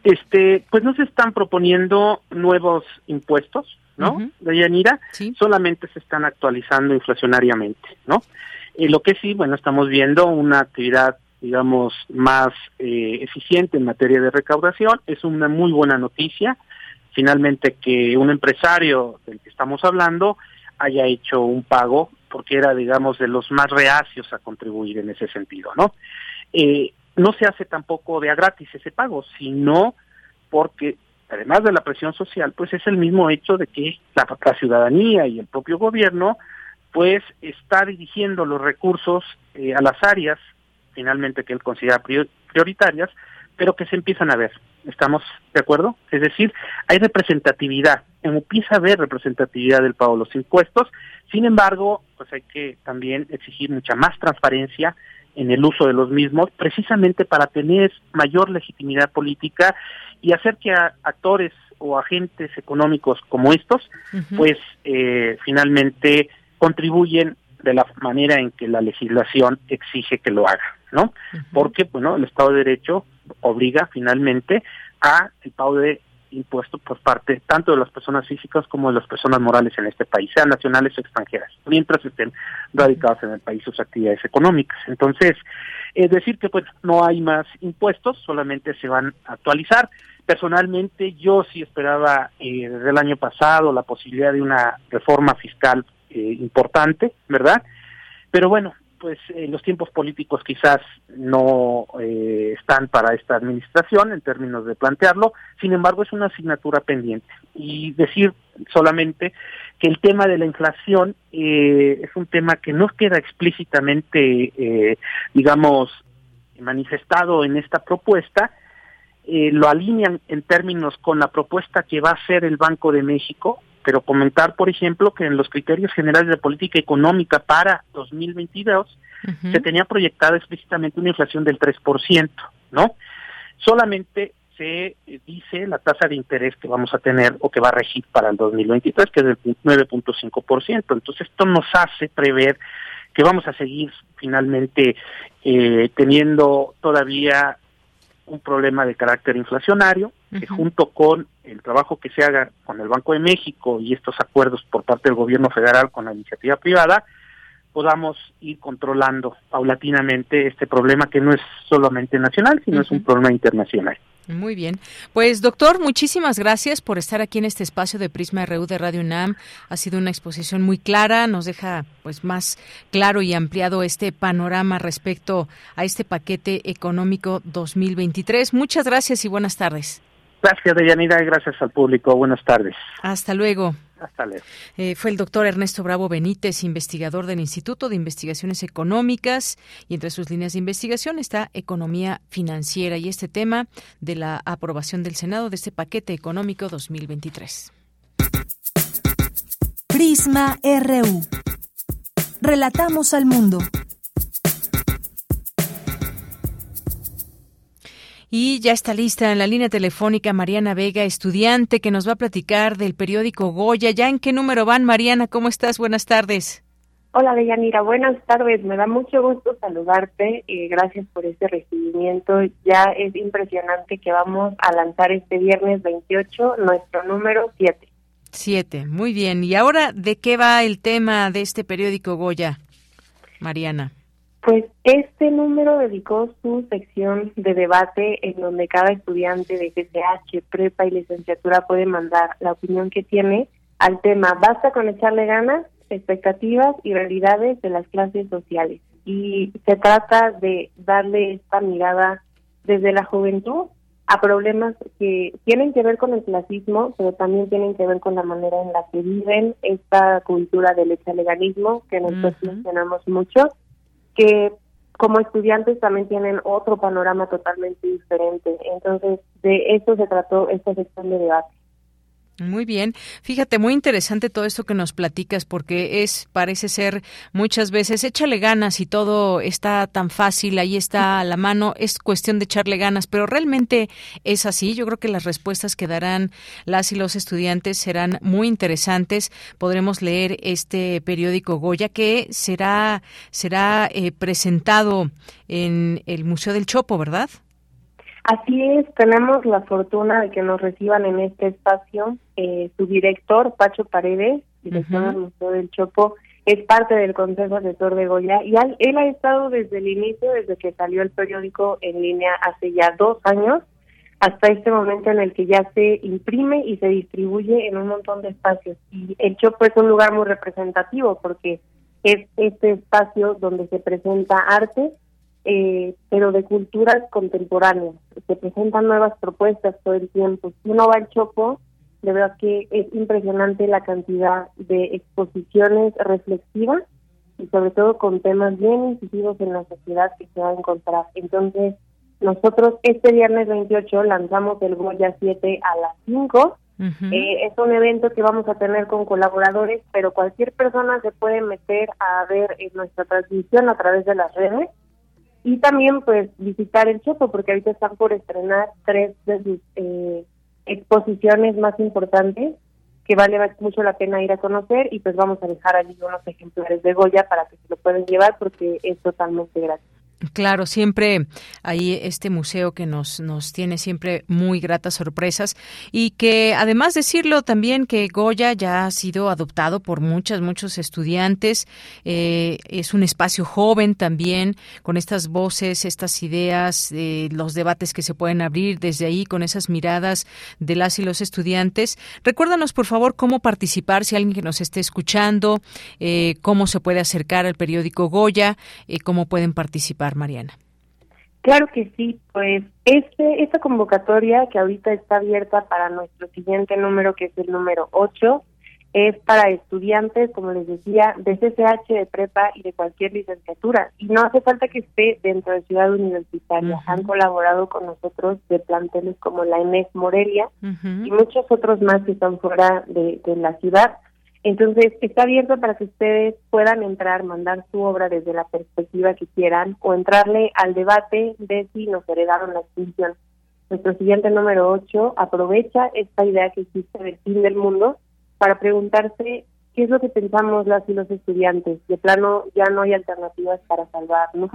Este, pues no se están proponiendo nuevos impuestos, ¿no? De Yanira, solamente se están actualizando inflacionariamente, ¿no? Y lo que sí, bueno, estamos viendo una actividad digamos, más eh, eficiente en materia de recaudación. Es una muy buena noticia, finalmente, que un empresario del que estamos hablando haya hecho un pago, porque era, digamos, de los más reacios a contribuir en ese sentido, ¿no? Eh, no se hace tampoco de a gratis ese pago, sino porque, además de la presión social, pues es el mismo hecho de que la, ciudadanía y el propio gobierno, pues está dirigiendo los recursos eh, a las áreas, finalmente, que él considera prioritarias, pero que se empiezan a ver. ¿Estamos de acuerdo? Es decir, hay representatividad, empieza a haber representatividad del pago de los impuestos, sin embargo, pues hay que también exigir mucha más transparencia en el uso de los mismos, precisamente para tener mayor legitimidad política y hacer que actores o agentes económicos como estos, pues eh, finalmente contribuyen de la manera en que la legislación exige que lo haga, ¿no? Porque, bueno, el Estado de Derecho obliga finalmente a el pago de impuestos por parte tanto de las personas físicas como de las personas morales en este país, sean nacionales o extranjeras, mientras estén radicadas en el país sus actividades económicas. Entonces, es decir que pues no hay más impuestos, solamente se van a actualizar. Personalmente, yo sí esperaba eh, desde el año pasado la posibilidad de una reforma fiscal eh, importante, ¿verdad? Pero bueno, pues eh, los tiempos políticos quizás no eh, están para esta administración en términos de plantearlo, sin embargo es una asignatura pendiente. Y decir solamente que el tema de la inflación eh, es un tema que no queda explícitamente, eh, digamos, manifestado en esta propuesta, lo alinean en términos con la propuesta que va a hacer el Banco de México pero comentar, por ejemplo, que en los criterios generales de política económica para 2022 se tenía proyectada explícitamente una inflación del 3%, ¿no? Solamente se dice la tasa de interés que vamos a tener o que va a regir para el 2023, que es del 9.5%. Entonces, esto nos hace prever que vamos a seguir finalmente eh, teniendo todavía un problema de carácter inflacionario, que junto con el trabajo que se haga con el Banco de México y estos acuerdos por parte del gobierno federal con la iniciativa privada, podamos ir controlando paulatinamente este problema que no es solamente nacional, sino es un problema internacional. Muy bien. Pues doctor, muchísimas gracias por estar aquí en este espacio de Prisma RU de Radio UNAM. Ha sido una exposición muy clara, nos deja pues más claro y ampliado este panorama respecto a este paquete económico 2023. Muchas gracias y buenas tardes. Gracias, Deyanira, y gracias al público. Buenas tardes. Hasta luego. Hasta luego. Eh, fue el doctor Ernesto Bravo Benítez, investigador del Instituto de Investigaciones Económicas, y entre sus líneas de investigación está economía financiera y este tema de la aprobación del Senado de este paquete económico 2023. Prisma RU. Relatamos al mundo. Y ya está lista en la línea telefónica Mariana Vega, estudiante, que nos va a platicar del periódico Goya. ¿Ya en qué número van, Mariana? ¿Cómo estás? Buenas tardes. Hola, Deyanira. Buenas tardes. Me da mucho gusto saludarte. y gracias por este recibimiento. Ya es impresionante que vamos a lanzar este viernes 28 nuestro número 7. Siete, muy bien. ¿Y ahora de qué va el tema de este periódico Goya, Mariana? Pues este número dedicó su sección de debate en donde cada estudiante de GCH, prepa y licenciatura puede mandar la opinión que tiene al tema. Basta con echarle ganas, expectativas y realidades de las clases sociales. Y se trata de darle esta mirada desde la juventud a problemas que tienen que ver con el clasismo, pero también tienen que ver con la manera en la que viven esta cultura del legalismo que nosotros mencionamos mucho, que como estudiantes también tienen otro panorama totalmente diferente. Entonces, de eso se trató esta sección de debate. Muy bien. Fíjate, muy interesante todo esto que nos platicas porque es, parece ser muchas veces, échale ganas y todo está tan fácil, ahí está a la mano, es cuestión de echarle ganas, pero realmente es así. Yo creo que las respuestas que darán las y los estudiantes serán muy interesantes. Podremos leer este periódico Goya que será, será eh, presentado en el Museo del Chopo, ¿verdad? Así es, tenemos la fortuna de que nos reciban en este espacio eh, su director, Pacho Paredes, director del Museo del Chopo, es parte del Consejo Asesor de Goya y él ha estado desde el inicio, desde que salió el periódico en línea hace ya dos años, hasta este momento en el que ya se imprime y se distribuye en un montón de espacios. Y el Chopo es un lugar muy representativo porque es este espacio donde se presenta arte eh, pero de culturas contemporáneas. Se presentan nuevas propuestas todo el tiempo. Si uno va al Chopo, de verdad que es impresionante la cantidad de exposiciones reflexivas y sobre todo con temas bien incisivos en la sociedad que se va a encontrar. Entonces, nosotros este viernes 28 lanzamos el Goya 7 a las 5. Eh, es un evento que vamos a tener con colaboradores, pero cualquier persona se puede meter a ver en nuestra transmisión a través de las redes y también pues visitar el Chopo porque ahorita están por estrenar tres de sus eh, exposiciones más importantes que vale mucho la pena ir a conocer y pues vamos a dejar allí unos ejemplares de Goya para que se lo puedan llevar porque es totalmente gratis. Claro, siempre hay este museo que nos, nos tiene siempre muy gratas sorpresas y que además decirlo también que Goya ya ha sido adoptado por muchas, muchos estudiantes. Eh, es un espacio joven también con estas voces, estas ideas, eh, los debates que se pueden abrir desde ahí con esas miradas de las y los estudiantes. Recuérdanos, por favor, cómo participar si alguien que nos esté escuchando, eh, cómo se puede acercar al periódico Goya, cómo pueden participar. Mariana. Claro que sí, pues este, esta convocatoria que ahorita está abierta para nuestro siguiente número, que es el número 8, es para estudiantes, como les decía, de CCH, de prepa y de cualquier licenciatura. Y no hace falta que esté dentro de Ciudad Universitaria. Han colaborado con nosotros de planteles como la ENES Morelia y muchos otros más que están fuera de la ciudad. Entonces, está abierto para que ustedes puedan entrar, mandar su obra desde la perspectiva que quieran o entrarle al debate de si nos heredaron la extinción. Nuestro siguiente número 8 aprovecha esta idea que existe del fin del mundo para preguntarse qué es lo que pensamos las y los estudiantes. De plano, ya no hay alternativas para salvarnos.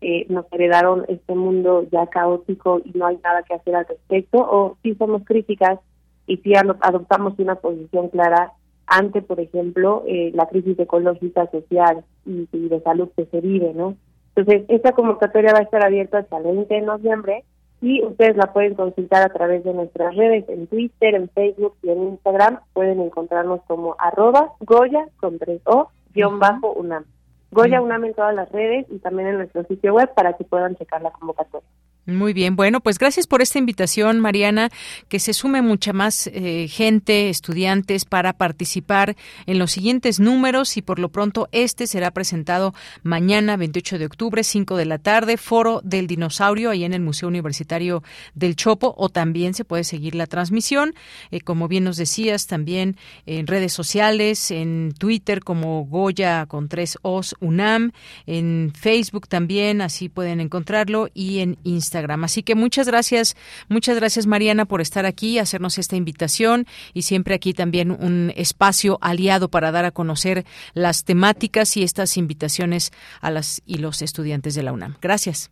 Eh, nos heredaron este mundo ya caótico y no hay nada que hacer al respecto, o si somos críticas y si adoptamos una posición clara ante, por ejemplo, eh, la crisis ecológica, social y, de salud que se vive, ¿no? Entonces, esta convocatoria va a estar abierta hasta el 20 de noviembre y ustedes la pueden consultar a través de nuestras redes, en Twitter, en Facebook y en Instagram. Pueden encontrarnos como arroba Goya con tres O, guion bajo UNAM. Goya UNAM en todas las redes y también en nuestro sitio web para que puedan checar la convocatoria. Muy bien, bueno, pues gracias por esta invitación, Mariana, que se sume mucha más eh, gente, estudiantes, para participar en los siguientes números. Y por lo pronto este será presentado mañana, 28 de octubre, 5 de la tarde, Foro del Dinosaurio, ahí en el Museo Universitario del Chopo, o también se puede seguir la transmisión, eh, como bien nos decías, también en redes sociales, en Twitter como Goya con tres Os UNAM, en Facebook también, así pueden encontrarlo, y en Instagram Instagram. Así que muchas gracias, muchas gracias Mariana por estar aquí, hacernos esta invitación y siempre aquí también un espacio aliado para dar a conocer las temáticas y estas invitaciones a las y los estudiantes de la UNAM. Gracias.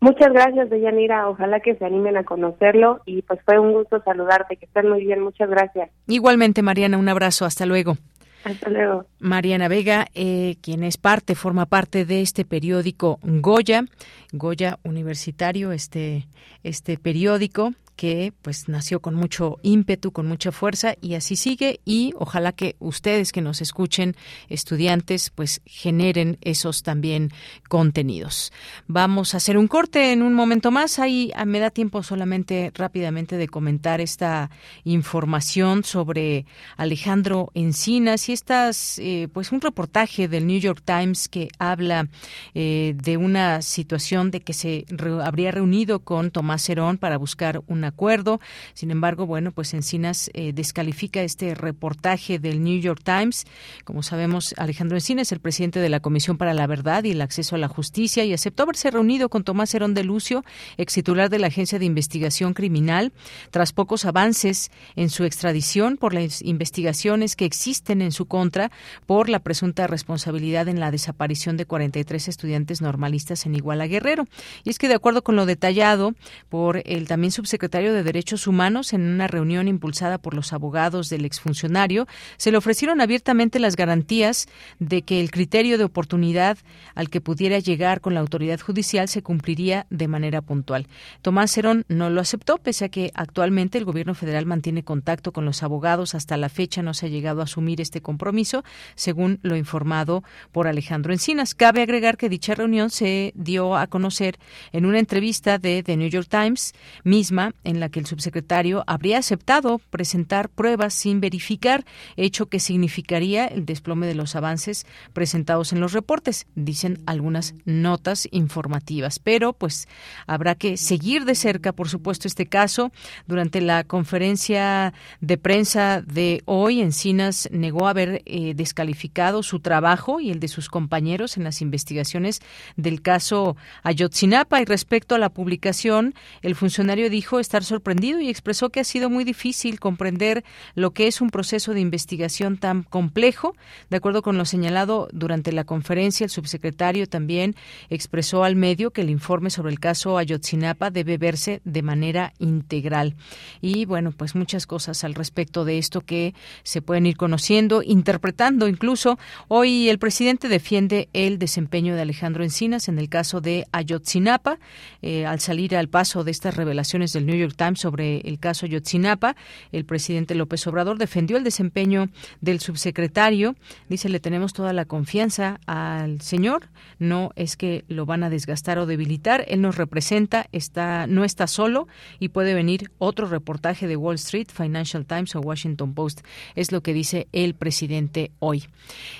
Muchas gracias, Deyanira. Ojalá que se animen a conocerlo y pues fue un gusto saludarte. Que estén muy bien. Muchas gracias. Igualmente, Mariana, un abrazo. Hasta luego. Hasta luego. Mariana Vega, eh, quien es parte, forma parte de este periódico Goya, Goya Universitario, este, este periódico que pues nació con mucho ímpetu, con mucha fuerza y así sigue y ojalá que ustedes que nos escuchen, estudiantes, pues generen esos también contenidos. Vamos a hacer un corte en un momento más. Ahí ah, me da tiempo solamente rápidamente de comentar esta información sobre Alejandro Encinas y estas, eh, pues un reportaje del New York Times que habla eh, de una situación de que se habría reunido con Tomás Herón para buscar una acuerdo. Sin embargo, bueno, pues Encinas eh, descalifica este reportaje del New York Times. Como sabemos, Alejandro Encinas, el presidente de la Comisión para la Verdad y el Acceso a la Justicia, y aceptó haberse reunido con Tomás Herón de Lucio, ex titular de la Agencia de Investigación Criminal, tras pocos avances en su extradición por las investigaciones que existen en su contra por la presunta responsabilidad en la desaparición de 43 estudiantes normalistas en Iguala Guerrero. Y es que de acuerdo con lo detallado por el también subsecretario de Derechos Humanos, en una reunión impulsada por los abogados del exfuncionario, se le ofrecieron abiertamente las garantías de que el criterio de oportunidad al que pudiera llegar con la autoridad judicial se cumpliría de manera puntual. Tomás Cerón no lo aceptó, pese a que actualmente el gobierno federal mantiene contacto con los abogados. Hasta la fecha no se ha llegado a asumir este compromiso, según lo informado por Alejandro Encinas. Cabe agregar que dicha reunión se dio a conocer en una entrevista de The New York Times misma en la que el subsecretario habría aceptado presentar pruebas sin verificar, hecho que significaría el desplome de los avances presentados en los reportes, dicen algunas notas informativas. Pero pues habrá que seguir de cerca, por supuesto, este caso. Durante la conferencia de prensa de hoy, Encinas negó haber eh, descalificado su trabajo y el de sus compañeros en las investigaciones del caso Ayotzinapa y respecto a la publicación, el funcionario dijo estar sorprendido y expresó que ha sido muy difícil comprender lo que es un proceso de investigación tan complejo. De acuerdo con lo señalado durante la conferencia, el subsecretario también expresó al medio que el informe sobre el caso Ayotzinapa debe verse de manera integral. Y bueno, pues muchas cosas al respecto de esto que se pueden ir conociendo, interpretando incluso. Hoy el presidente defiende el desempeño de Alejandro Encinas en el caso de Ayotzinapa. Eh, al salir al paso de estas revelaciones del New York Times sobre el caso Yotzinapa. El presidente López Obrador defendió el desempeño del subsecretario. Dice, le tenemos toda la confianza al señor. No es que lo van a desgastar o debilitar. Él nos representa, está, no está solo y puede venir otro reportaje de Wall Street, Financial Times o Washington Post. Es lo que dice el presidente hoy.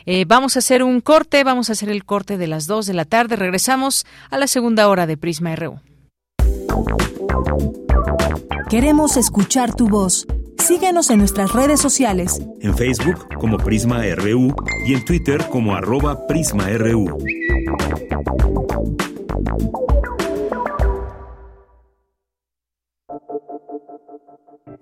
Eh, vamos a hacer un corte, vamos a hacer el corte de las dos de la tarde. Regresamos a la segunda hora de Prisma RU. Queremos escuchar tu voz. Síguenos en nuestras redes sociales. En Facebook como Prisma RU y en Twitter como arroba PrismaRU.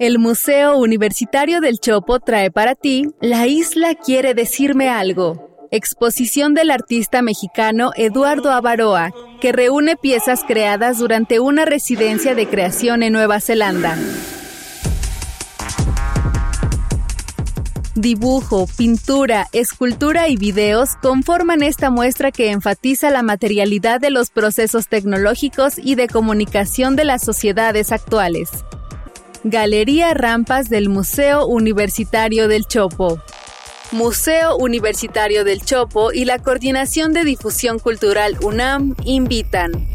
El Museo Universitario del Chopo trae para ti La isla quiere decirme algo exposición del artista mexicano Eduardo Avaroa, que reúne piezas creadas durante una residencia de creación en Nueva Zelanda. Dibujo, pintura, escultura y videos conforman esta muestra que enfatiza la materialidad de los procesos tecnológicos y de comunicación de las sociedades actuales. Galería Rampas del Museo Universitario del Chopo. Museo Universitario del Chopo y la Coordinación de Difusión Cultural UNAM invitan.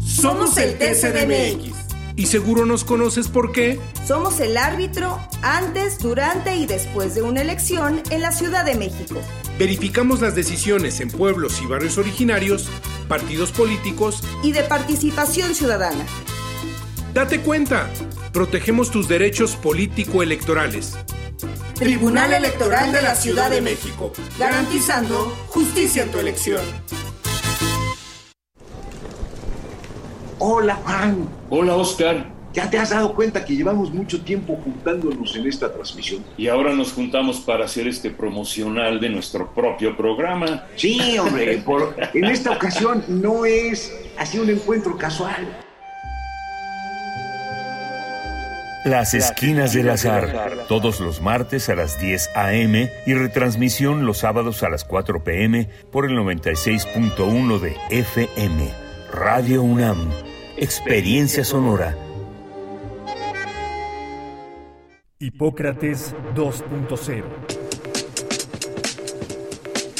Somos el TCDMX. Y seguro nos conoces por qué. Somos el árbitro antes, durante y después de una elección en la Ciudad de México. Verificamos las decisiones en pueblos y barrios originarios, partidos políticos y de participación ciudadana. Date cuenta, protegemos tus derechos político-electorales. Tribunal Electoral de la Ciudad de México, garantizando justicia en tu elección. Hola Juan. Hola Oscar. ¿Ya te has dado cuenta que llevamos mucho tiempo juntándonos en esta transmisión? Y ahora nos juntamos para hacer este promocional de nuestro propio programa. Sí, hombre, por, en esta ocasión no es así un encuentro casual. Las Esquinas del Azar, todos los martes a las 10 a.m. y retransmisión los sábados a las 4 p.m. por el 96.1 de FM. Radio UNAM, Experiencia Sonora. Hipócrates 2.0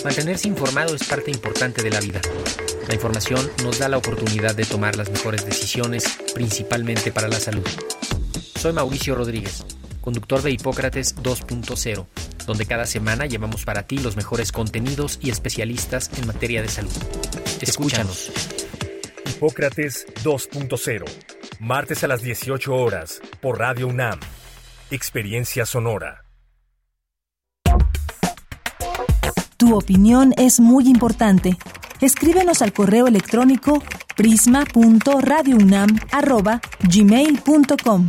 Mantenerse informado es parte importante de la vida. La información nos da la oportunidad de tomar las mejores decisiones, principalmente para la salud. Soy Mauricio Rodríguez, conductor de Hipócrates 2.0, donde cada semana llevamos para ti los mejores contenidos y especialistas en materia de salud. Escúchanos. Hipócrates 2.0, martes a las 18 horas, por Radio UNAM. Experiencia sonora. Tu opinión es muy importante. Escríbenos al correo electrónico prisma.radiounam@gmail.com.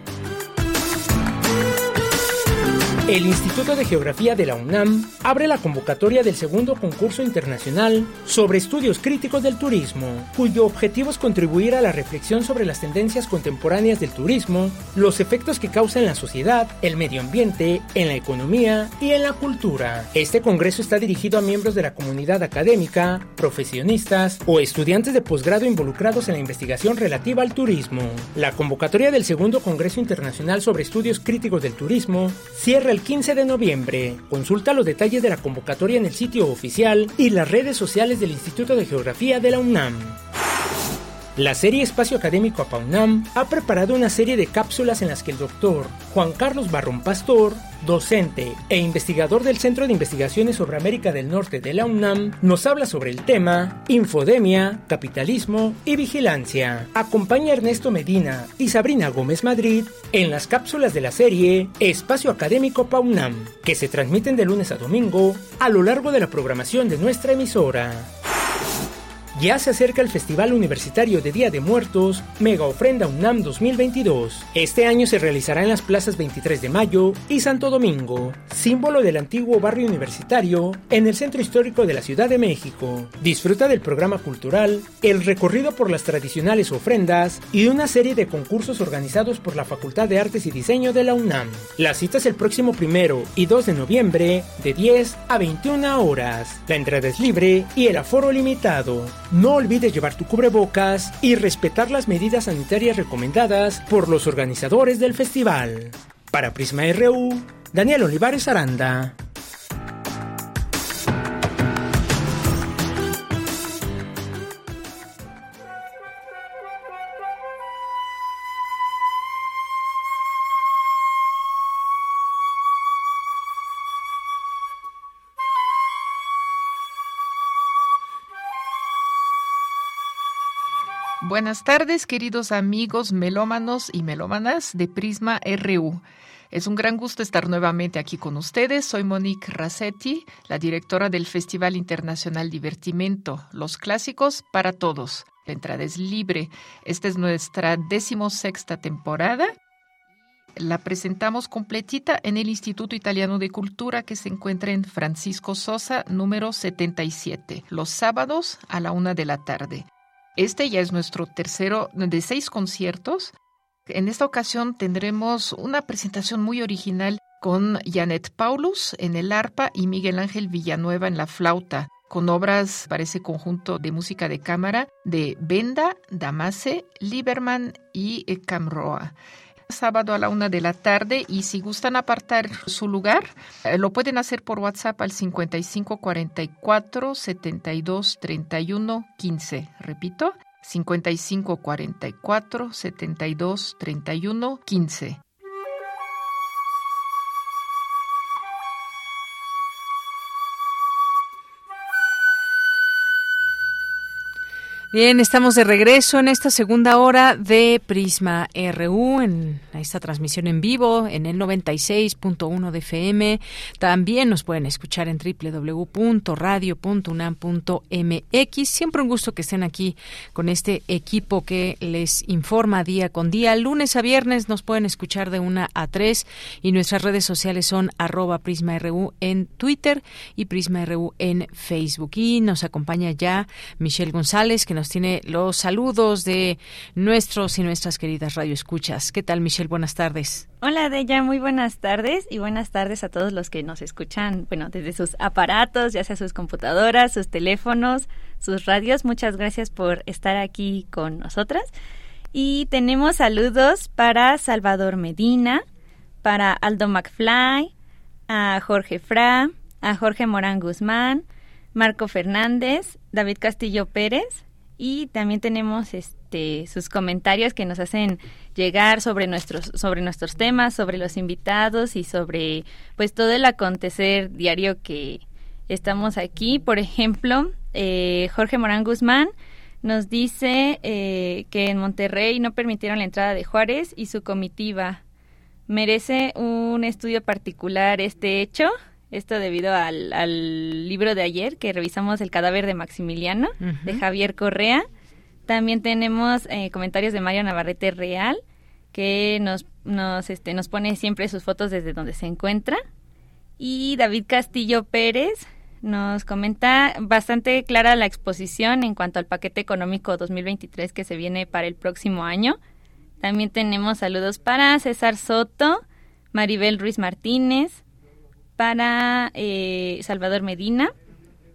El Instituto de Geografía de la UNAM abre la convocatoria del segundo concurso internacional sobre estudios críticos del turismo, cuyo objetivo es contribuir a la reflexión sobre las tendencias contemporáneas del turismo, los efectos que causa en la sociedad, el medio ambiente, en la economía y en la cultura. Este congreso está dirigido a miembros de la comunidad académica, profesionistas o estudiantes de posgrado involucrados en la investigación relativa al turismo. La convocatoria del segundo Congreso Internacional sobre Estudios Críticos del Turismo cierra el 15 de noviembre. Consulta los detalles de la convocatoria en el sitio oficial y las redes sociales del Instituto de Geografía de la UNAM. La serie Espacio Académico APAUNAM ha preparado una serie de cápsulas en las que el doctor Juan Carlos Barrón Pastor, docente e investigador del Centro de Investigaciones sobre América del Norte de la UNAM, nos habla sobre el tema infodemia, capitalismo y vigilancia. Acompaña a Ernesto Medina y Sabrina Gómez Madrid en las cápsulas de la serie Espacio Académico PAUNAM, que se transmiten de lunes a domingo a lo largo de la programación de nuestra emisora. Ya se acerca el Festival Universitario de Día de Muertos Mega Ofrenda UNAM 2022. Este año se realizará en las plazas 23 de Mayo y Santo Domingo, símbolo del antiguo barrio universitario en el centro histórico de la Ciudad de México. Disfruta del programa cultural, el recorrido por las tradicionales ofrendas y una serie de concursos organizados por la Facultad de Artes y Diseño de la UNAM. La cita es el próximo primero y 2 de noviembre de 10 a 21 horas. La entrada es libre y el aforo limitado. No olvides llevar tu cubrebocas y respetar las medidas sanitarias recomendadas por los organizadores del festival. Para Prisma RU, Daniel Olivares Aranda. Buenas tardes, queridos amigos melómanos y melómanas de Prisma RU. Es un gran gusto estar nuevamente aquí con ustedes. Soy Monique Rassetti, la directora del Festival Internacional Divertimento, Los Clásicos para Todos. La entrada es libre. Esta es nuestra decimosexta temporada. La presentamos completita en el Instituto Italiano de Cultura que se encuentra en Francisco Sosa, número 77, los sábados a la una de la tarde. Este ya es nuestro tercero de seis conciertos. En esta ocasión tendremos una presentación muy original con Janet Paulus en el arpa y Miguel Ángel Villanueva en la flauta, con obras para ese conjunto de música de cámara de Benda, Damase, Lieberman y Camroa sábado a la una de la tarde y si gustan apartar su lugar, eh, lo pueden hacer por WhatsApp al 5544 72 31 15. Repito, 5544 72 31 15. Bien, estamos de regreso en esta segunda hora de Prisma RU, en esta transmisión en vivo en el 96.1 de FM. También nos pueden escuchar en www.radio.unam.mx. Siempre un gusto que estén aquí con este equipo que les informa día con día. Lunes a viernes nos pueden escuchar de una a tres y nuestras redes sociales son arroba Prisma RU en Twitter y Prisma RU en Facebook. Y nos acompaña ya Michelle González, que nos tiene los saludos de nuestros y nuestras queridas radioescuchas. ¿Qué tal, Michelle? Buenas tardes. Hola, Deya. Muy buenas tardes y buenas tardes a todos los que nos escuchan, bueno, desde sus aparatos, ya sea sus computadoras, sus teléfonos, sus radios. Muchas gracias por estar aquí con nosotras. Y tenemos saludos para Salvador Medina, para Aldo McFly, a Jorge Fra, a Jorge Morán Guzmán, Marco Fernández, David Castillo Pérez, y también tenemos este sus comentarios que nos hacen llegar sobre nuestros sobre nuestros temas, sobre los invitados y sobre pues todo el acontecer diario que estamos aquí. Por ejemplo, eh, Jorge Morán Guzmán nos dice eh, que en Monterrey no permitieron la entrada de Juárez y su comitiva. Merece un estudio particular este hecho. Esto debido al, libro de ayer que revisamos El cadáver de Maximiliano, de Javier Correa. También tenemos eh, comentarios de Mario Navarrete Real, que nos, nos, este, nos pone siempre sus fotos desde donde se encuentra. Y David Castillo Pérez nos comenta bastante clara la exposición en cuanto al paquete económico 2023 que se viene para el próximo año. También tenemos saludos para César Soto, Maribel Ruiz Martínez, para eh, Salvador Medina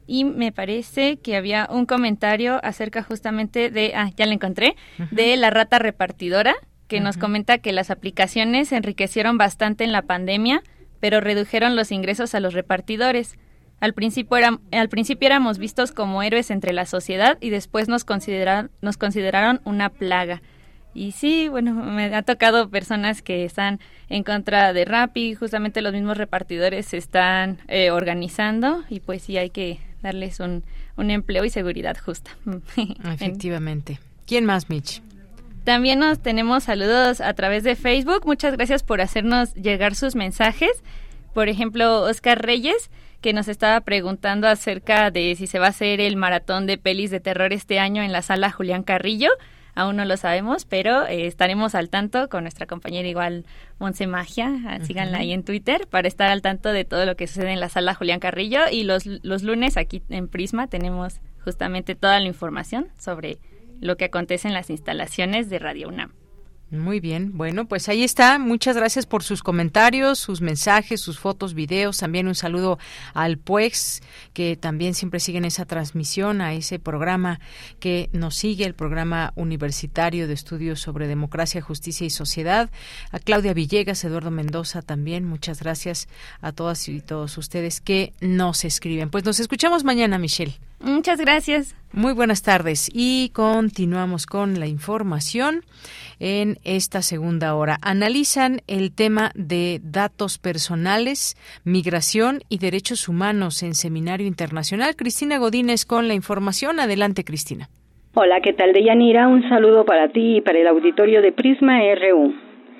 y me parece que había un comentario acerca justamente de, ah, ya lo encontré, de la rata repartidora, que nos comenta que las aplicaciones se enriquecieron bastante en la pandemia, pero redujeron los ingresos a los repartidores. Al principio, era, al principio éramos vistos como héroes entre la sociedad y después nos, nos consideraron una plaga. Y sí, bueno, me ha tocado personas que están en contra de Rappi, justamente los mismos repartidores se están eh, organizando y pues sí hay que darles un, un empleo y seguridad justa. Efectivamente. ¿Quién más, Mitch? También nos tenemos saludos a través de Facebook. Muchas gracias por hacernos llegar sus mensajes. Por ejemplo, Oscar Reyes, que nos estaba preguntando acerca de si se va a hacer el maratón de pelis de terror este año en la sala Julián Carrillo. Aún no lo sabemos, pero eh, estaremos al tanto con nuestra compañera igual Monse Magia, ah, síganla ahí en Twitter para estar al tanto de todo lo que sucede en la sala Julián Carrillo. Y los, los lunes aquí en Prisma tenemos justamente toda la información sobre lo que acontece en las instalaciones de Radio UNAM. Muy bien, bueno, pues ahí está. Muchas gracias por sus comentarios, sus mensajes, sus fotos, videos. También un saludo al PUEX, que también siempre siguen esa transmisión, a ese programa que nos sigue, el programa universitario de estudios sobre democracia, justicia y sociedad. A Claudia Villegas, Eduardo Mendoza también. Muchas gracias a todas y todos ustedes que nos escriben. Pues nos escuchamos mañana, Michelle. Muchas gracias. Muy buenas tardes y continuamos con la información en esta segunda hora. Analizan el tema de datos personales, migración y derechos humanos en Seminario Internacional. Cristina Godínez con la información. Adelante, Cristina. Hola, ¿qué tal, Deyanira? Un saludo para ti y para el auditorio de Prisma RU.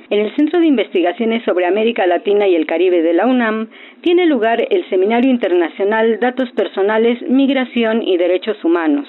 En el Centro de Investigaciones sobre América Latina y el Caribe de la UNAM tiene lugar el Seminario Internacional Datos Personales, Migración y Derechos Humanos,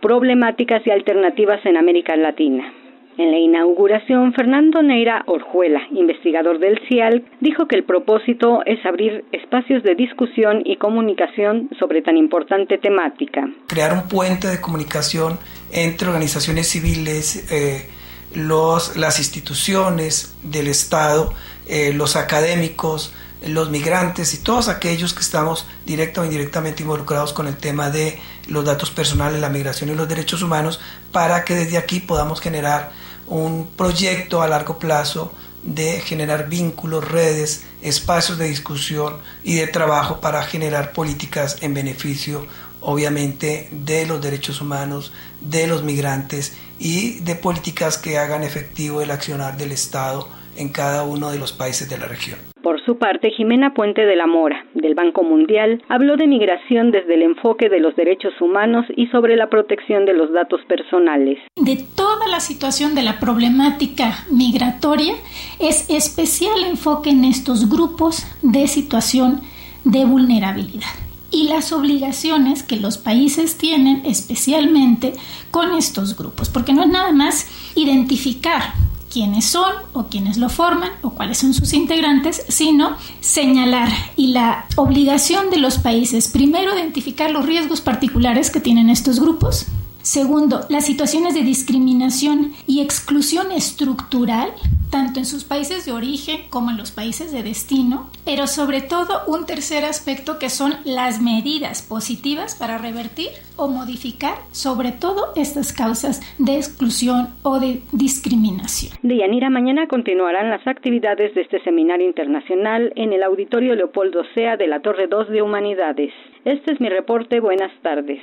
Problemáticas y Alternativas en América Latina. En la inauguración, Fernando Neira Orjuela, investigador del CIAL, dijo que el propósito es abrir espacios de discusión y comunicación sobre tan importante temática. Crear un puente de comunicación entre organizaciones civiles, eh, los, las instituciones del Estado, eh, los académicos, los migrantes y todos aquellos que estamos directa o indirectamente involucrados con el tema de los datos personales, la migración y los derechos humanos, para que desde aquí podamos generar un proyecto a largo plazo de generar vínculos, redes, espacios de discusión y de trabajo para generar políticas en beneficio, obviamente, de los derechos humanos, de los migrantes y de políticas que hagan efectivo el accionar del Estado en cada uno de los países de la región. Por su parte, Jimena Puente de la Mora, del Banco Mundial, habló de migración desde el enfoque de los derechos humanos y sobre la protección de los datos personales. De toda la situación de la problemática migratoria, es especial enfoque en estos grupos de situación de vulnerabilidad y las obligaciones que los países tienen especialmente con estos grupos, porque no es nada más identificar quiénes son o quiénes lo forman o cuáles son sus integrantes, sino señalar. Y la obligación de los países, primero, identificar los riesgos particulares que tienen estos grupos, Segundo, las situaciones de discriminación y exclusión estructural, tanto en sus países de origen como en los países de destino, pero sobre todo un tercer aspecto que son las medidas positivas para revertir o modificar sobre todo estas causas de exclusión o de discriminación. Deyanira, mañana continuarán las actividades de este seminario internacional en el Auditorio Leopoldo Sea de la Torre 2 de Humanidades. Este es mi reporte. Buenas tardes.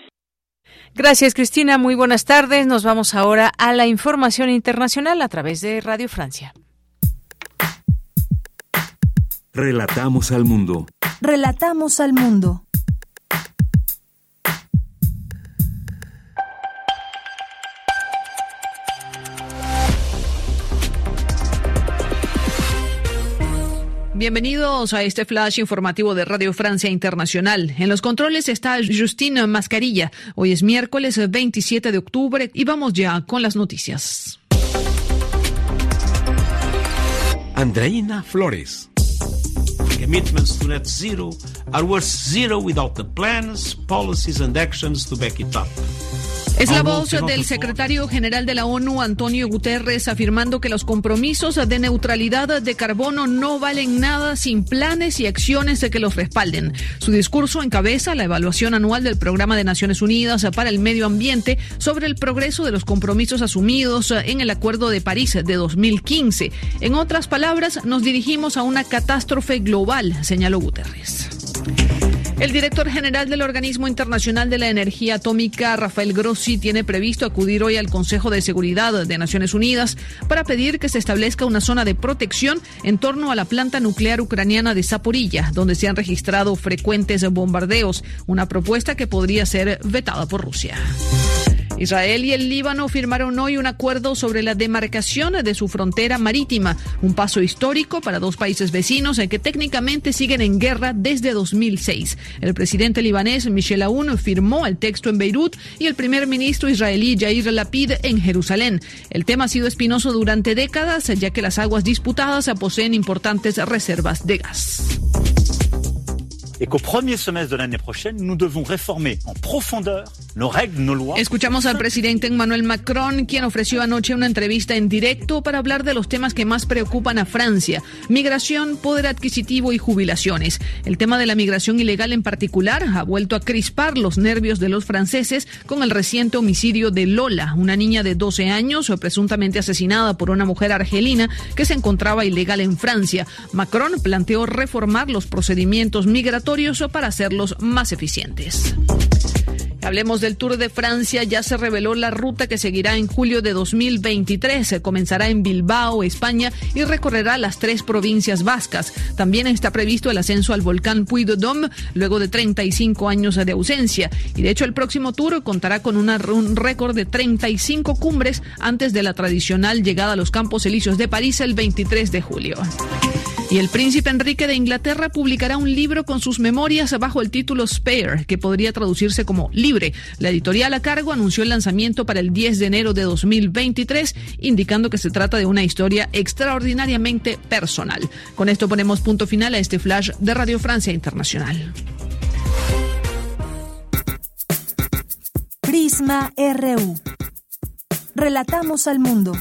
Gracias, Cristina. Muy buenas tardes. Nos vamos ahora a la información internacional a través de Radio Francia. Relatamos al mundo. Relatamos al mundo. Bienvenidos a este flash informativo de Radio Francia Internacional. En los controles está Justine Mascarilla. Hoy es miércoles 27 de octubre y vamos ya con las noticias. Andreina Flores. Commitments to net zero are worth zero without the plans, policies and actions to back it up. Es la voz del secretario general de la ONU, Antonio Guterres, afirmando que los compromisos de neutralidad de carbono no valen nada sin planes y acciones de que los respalden. Su discurso encabeza la evaluación anual del Programa de Naciones Unidas para el Medio Ambiente sobre el progreso de los compromisos asumidos en el Acuerdo de París de 2015. En otras palabras, nos dirigimos a una catástrofe global, señaló Guterres. El director general del Organismo Internacional de la Energía Atómica, Rafael Grossi, tiene previsto acudir hoy al Consejo de Seguridad de Naciones Unidas para pedir que se establezca una zona de protección en torno a la planta nuclear ucraniana de Zaporilla, donde se han registrado frecuentes bombardeos, una propuesta que podría ser vetada por Rusia. Israel y el Líbano firmaron hoy un acuerdo sobre la demarcación de su frontera marítima, un paso histórico para dos países vecinos que técnicamente siguen en guerra desde 2006. El presidente libanés Michel Aoun firmó el texto en Beirut y el primer ministro israelí Yair Lapid en Jerusalén. El tema ha sido espinoso durante décadas, ya que las aguas disputadas poseen importantes reservas de gas et qu'au premier semestre de l'année prochaine, nous devons réformer en profondeur nos règles, nos lois. Escuchamos al presidente Emmanuel Macron, quien ofreció anoche una entrevista en directo para hablar de los temas que más preocupan a Francia: migración, poder adquisitivo y jubilaciones. El tema de la migración ilegal en particular ha vuelto a crispar los nervios de los franceses con el reciente homicidio de Lola, una niña de 12 años presuntamente asesinada por una mujer argelina que se encontraba ilegal en Francia. Macron planteó reformar los procedimientos migratorios para hacerlos más eficientes. Hablemos del Tour de Francia. Ya se reveló la ruta que seguirá en julio de 2023. Comenzará en Bilbao, España, y recorrerá las tres provincias vascas. También está previsto el ascenso al volcán Puy de Dôme luego de 35 años de ausencia. Y de hecho, el próximo Tour contará con un récord de 35 cumbres antes de la tradicional llegada a los Campos Elíseos de París el 23 de julio. Y el príncipe Enrique de Inglaterra publicará un libro con sus memorias bajo el título Spare, que podría traducirse como libre. La editorial a cargo anunció el lanzamiento para el 10 de enero de 2023, indicando que se trata de una historia extraordinariamente personal. Con esto ponemos punto final a este flash de Radio Francia Internacional. Prisma RU. Relatamos al mundo.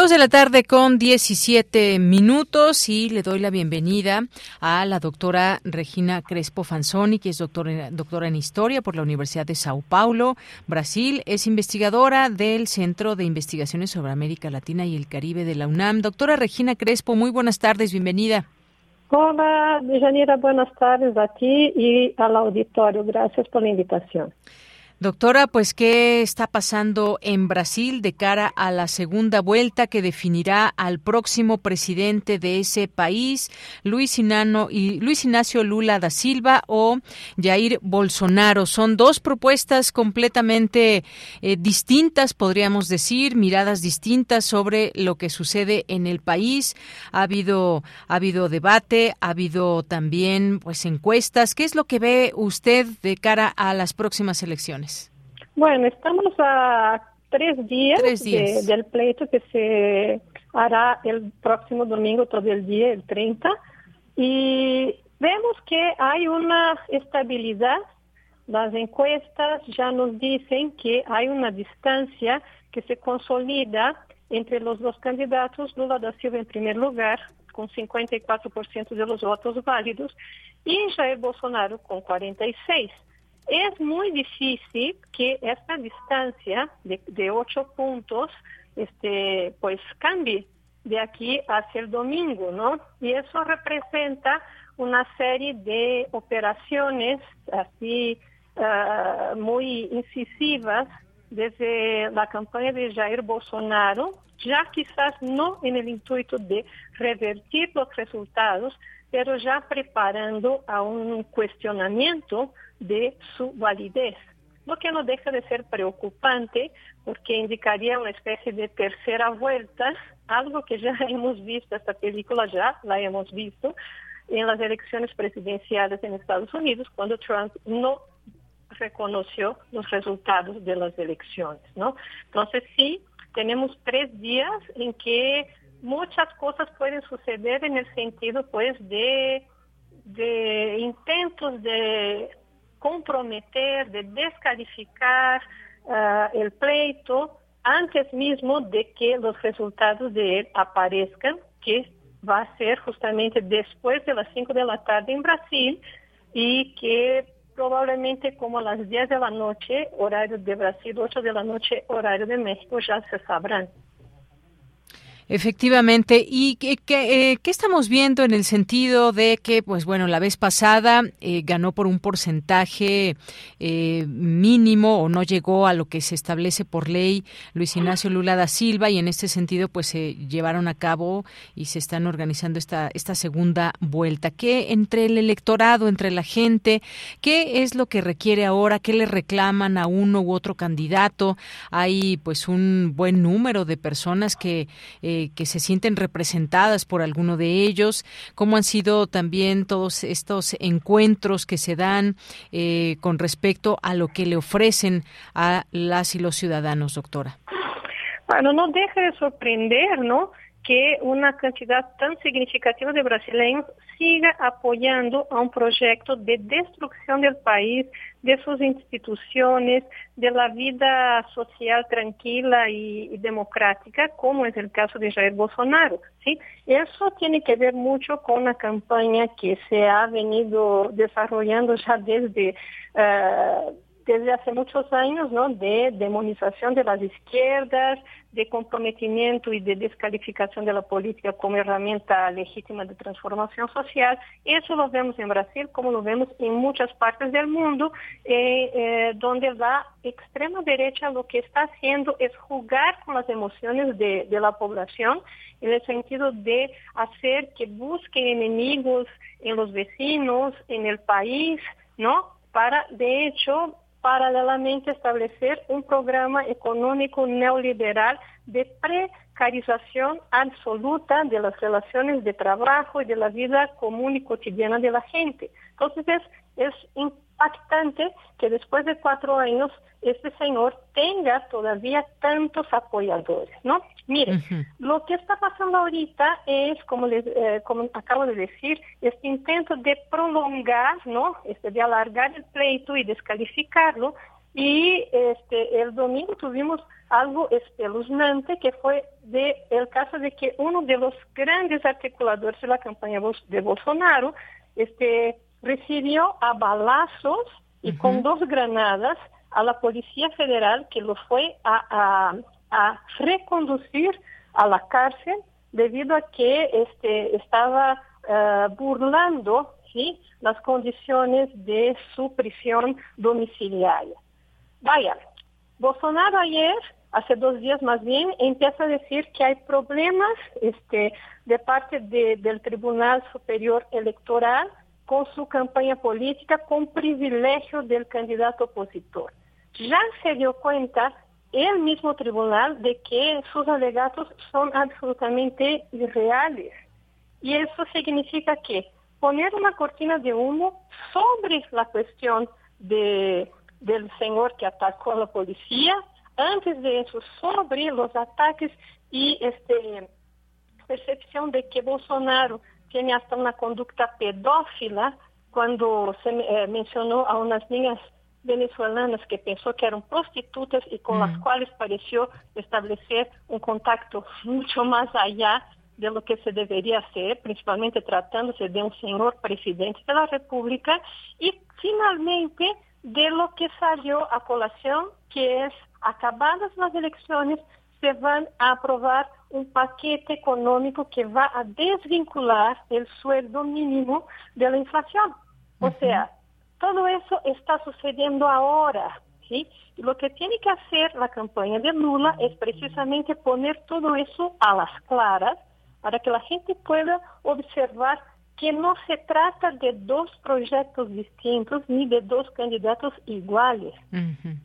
Dos de la tarde con 17 minutos y le doy la bienvenida a la doctora Regina Crespo Fanzoni, que es doctora, doctora en Historia por la Universidad de Sao Paulo, Brasil. Es investigadora del Centro de Investigaciones sobre América Latina y el Caribe de la UNAM. Doctora Regina Crespo, muy buenas tardes, bienvenida. Hola, Janira, buenas tardes a ti y al auditorio. Gracias por la invitación. Doctora, pues ¿qué está pasando en Brasil de cara a la segunda vuelta que definirá al próximo presidente de ese país, Luis, y Luis Ignacio Lula da Silva o Jair Bolsonaro? Son dos propuestas completamente eh, distintas, podríamos decir, miradas distintas sobre lo que sucede en el país. Ha habido ha habido debate, ha habido también pues encuestas. ¿Qué es lo que ve usted de cara a las próximas elecciones? Bueno, estamos a tres días, del pleito que se hará el próximo domingo todo el día, el 30, y vemos que hay una estabilidad. Las encuestas ya nos dicen que hay una distancia que se consolida entre los dos candidatos, Lula da Silva en primer lugar, con 54% de los votos válidos, y Jair Bolsonaro con 46%. Es muy difícil que esta distancia de, ocho puntos este, pues cambie de aquí hacia el domingo, ¿no? Y eso representa una serie de operaciones así ah, muy incisivas desde la campaña de Jair Bolsonaro, ya quizás no en el intuito de revertir los resultados, pero ya preparando a un cuestionamiento de su validez, lo que no deja de ser preocupante porque indicaría una especie de tercera vuelta, algo que ya hemos visto, esta película ya la hemos visto en las elecciones presidenciales en Estados Unidos, cuando Trump no reconoció los resultados de las elecciones, ¿no? Entonces sí, tenemos tres días en que muchas cosas pueden suceder en el sentido pues de, de intentos de comprometer, de descalificar uh, el pleito antes mismo de que los resultados de él aparezcan, que va a ser justamente después de las 5 de la tarde en Brasil y que probablemente como a las 10 de la noche, horario de Brasil, 8 de la noche, horario de México, ya se sabrán. Efectivamente. ¿Y qué, qué, eh, qué, estamos viendo en el sentido de que, pues bueno, la vez pasada eh, ganó por un porcentaje eh, mínimo o no llegó a lo que se establece por ley Luis Ignacio Lula da Silva y en este sentido, pues se llevaron a cabo y se están organizando esta, esta segunda vuelta? ¿Qué entre el electorado, entre la gente, qué es lo que requiere ahora? ¿Qué le reclaman a uno u otro candidato? Hay pues un buen número de personas que que se sienten representadas por alguno de ellos, cómo han sido también todos estos encuentros que se dan eh, con respecto a lo que le ofrecen a las y los ciudadanos, doctora. Bueno, no deja de sorprender, ¿no? Que una cantidad tan significativa de brasileños siga apoyando a un proyecto de destrucción del país, de sus instituciones, de la vida social tranquila y, democrática, como es el caso de Jair Bolsonaro. ¿sí? Eso tiene que ver mucho con una campaña que se ha venido desarrollando ya desde... Uh, desde hace muchos años, ¿no? De demonización de las izquierdas, de comprometimiento y de descalificación de la política como herramienta legítima de transformación social. Eso lo vemos en Brasil, como lo vemos en muchas partes del mundo, eh, eh, donde la extrema derecha lo que está haciendo es jugar con las emociones de, de la población en el sentido de hacer que busquen enemigos en los vecinos, en el país, ¿no? Para, de hecho, paralelamente establecer un programa económico neoliberal de precarización absoluta de las relaciones de trabajo y de la vida común y cotidiana de la gente. Entonces es, impactante que después de cuatro años este señor tenga todavía tantos apoyadores, ¿no? Mire, lo que está pasando ahorita es, como, les, eh, como acabo de decir, este intento de prolongar, ¿no? Este, de alargar el pleito y descalificarlo. Y este, el domingo tuvimos algo espeluznante que fue de el caso de que uno de los grandes articuladores de la campaña de Bolsonaro, este, recibió a balazos y con dos granadas a la Policía Federal que lo fue a, reconducir a la cárcel debido a que este, estaba eh, burlando ¿sí? las condiciones de su prisión domiciliaria. vaya, Bolsonaro ayer, hace dos días más bien, empieza a decir que hay problemas este, de parte de, del Tribunal Superior Electoral con su campaña política con privilegio del candidato opositor. Ya se dio cuenta el mismo tribunal de que sus alegatos son absolutamente irreales. Y eso significa que poner una cortina de humo sobre la cuestión de, del señor que atacó a la policía, antes de eso sobre los ataques y este percepción de que Bolsonaro tiene hasta una conducta pedófila cuando se eh, mencionó a unas niñas venezolanas que pensó que eran prostitutas y con las mm. cuales pareció establecer un contacto mucho más allá de lo que se debería hacer, principalmente tratándose de un señor presidente de la República, y finalmente de lo que salió a colación, que es, acabadas las elecciones, se van a aprobar un paquete económico que va a desvincular el sueldo mínimo de la inflación. O sea, todo eso está sucediendo ahora, ¿sí? Y lo que tiene que hacer la campaña de Lula es precisamente poner todo eso a las claras para que la gente pueda observar que no se trata de dos proyectos distintos ni de dos candidatos iguales.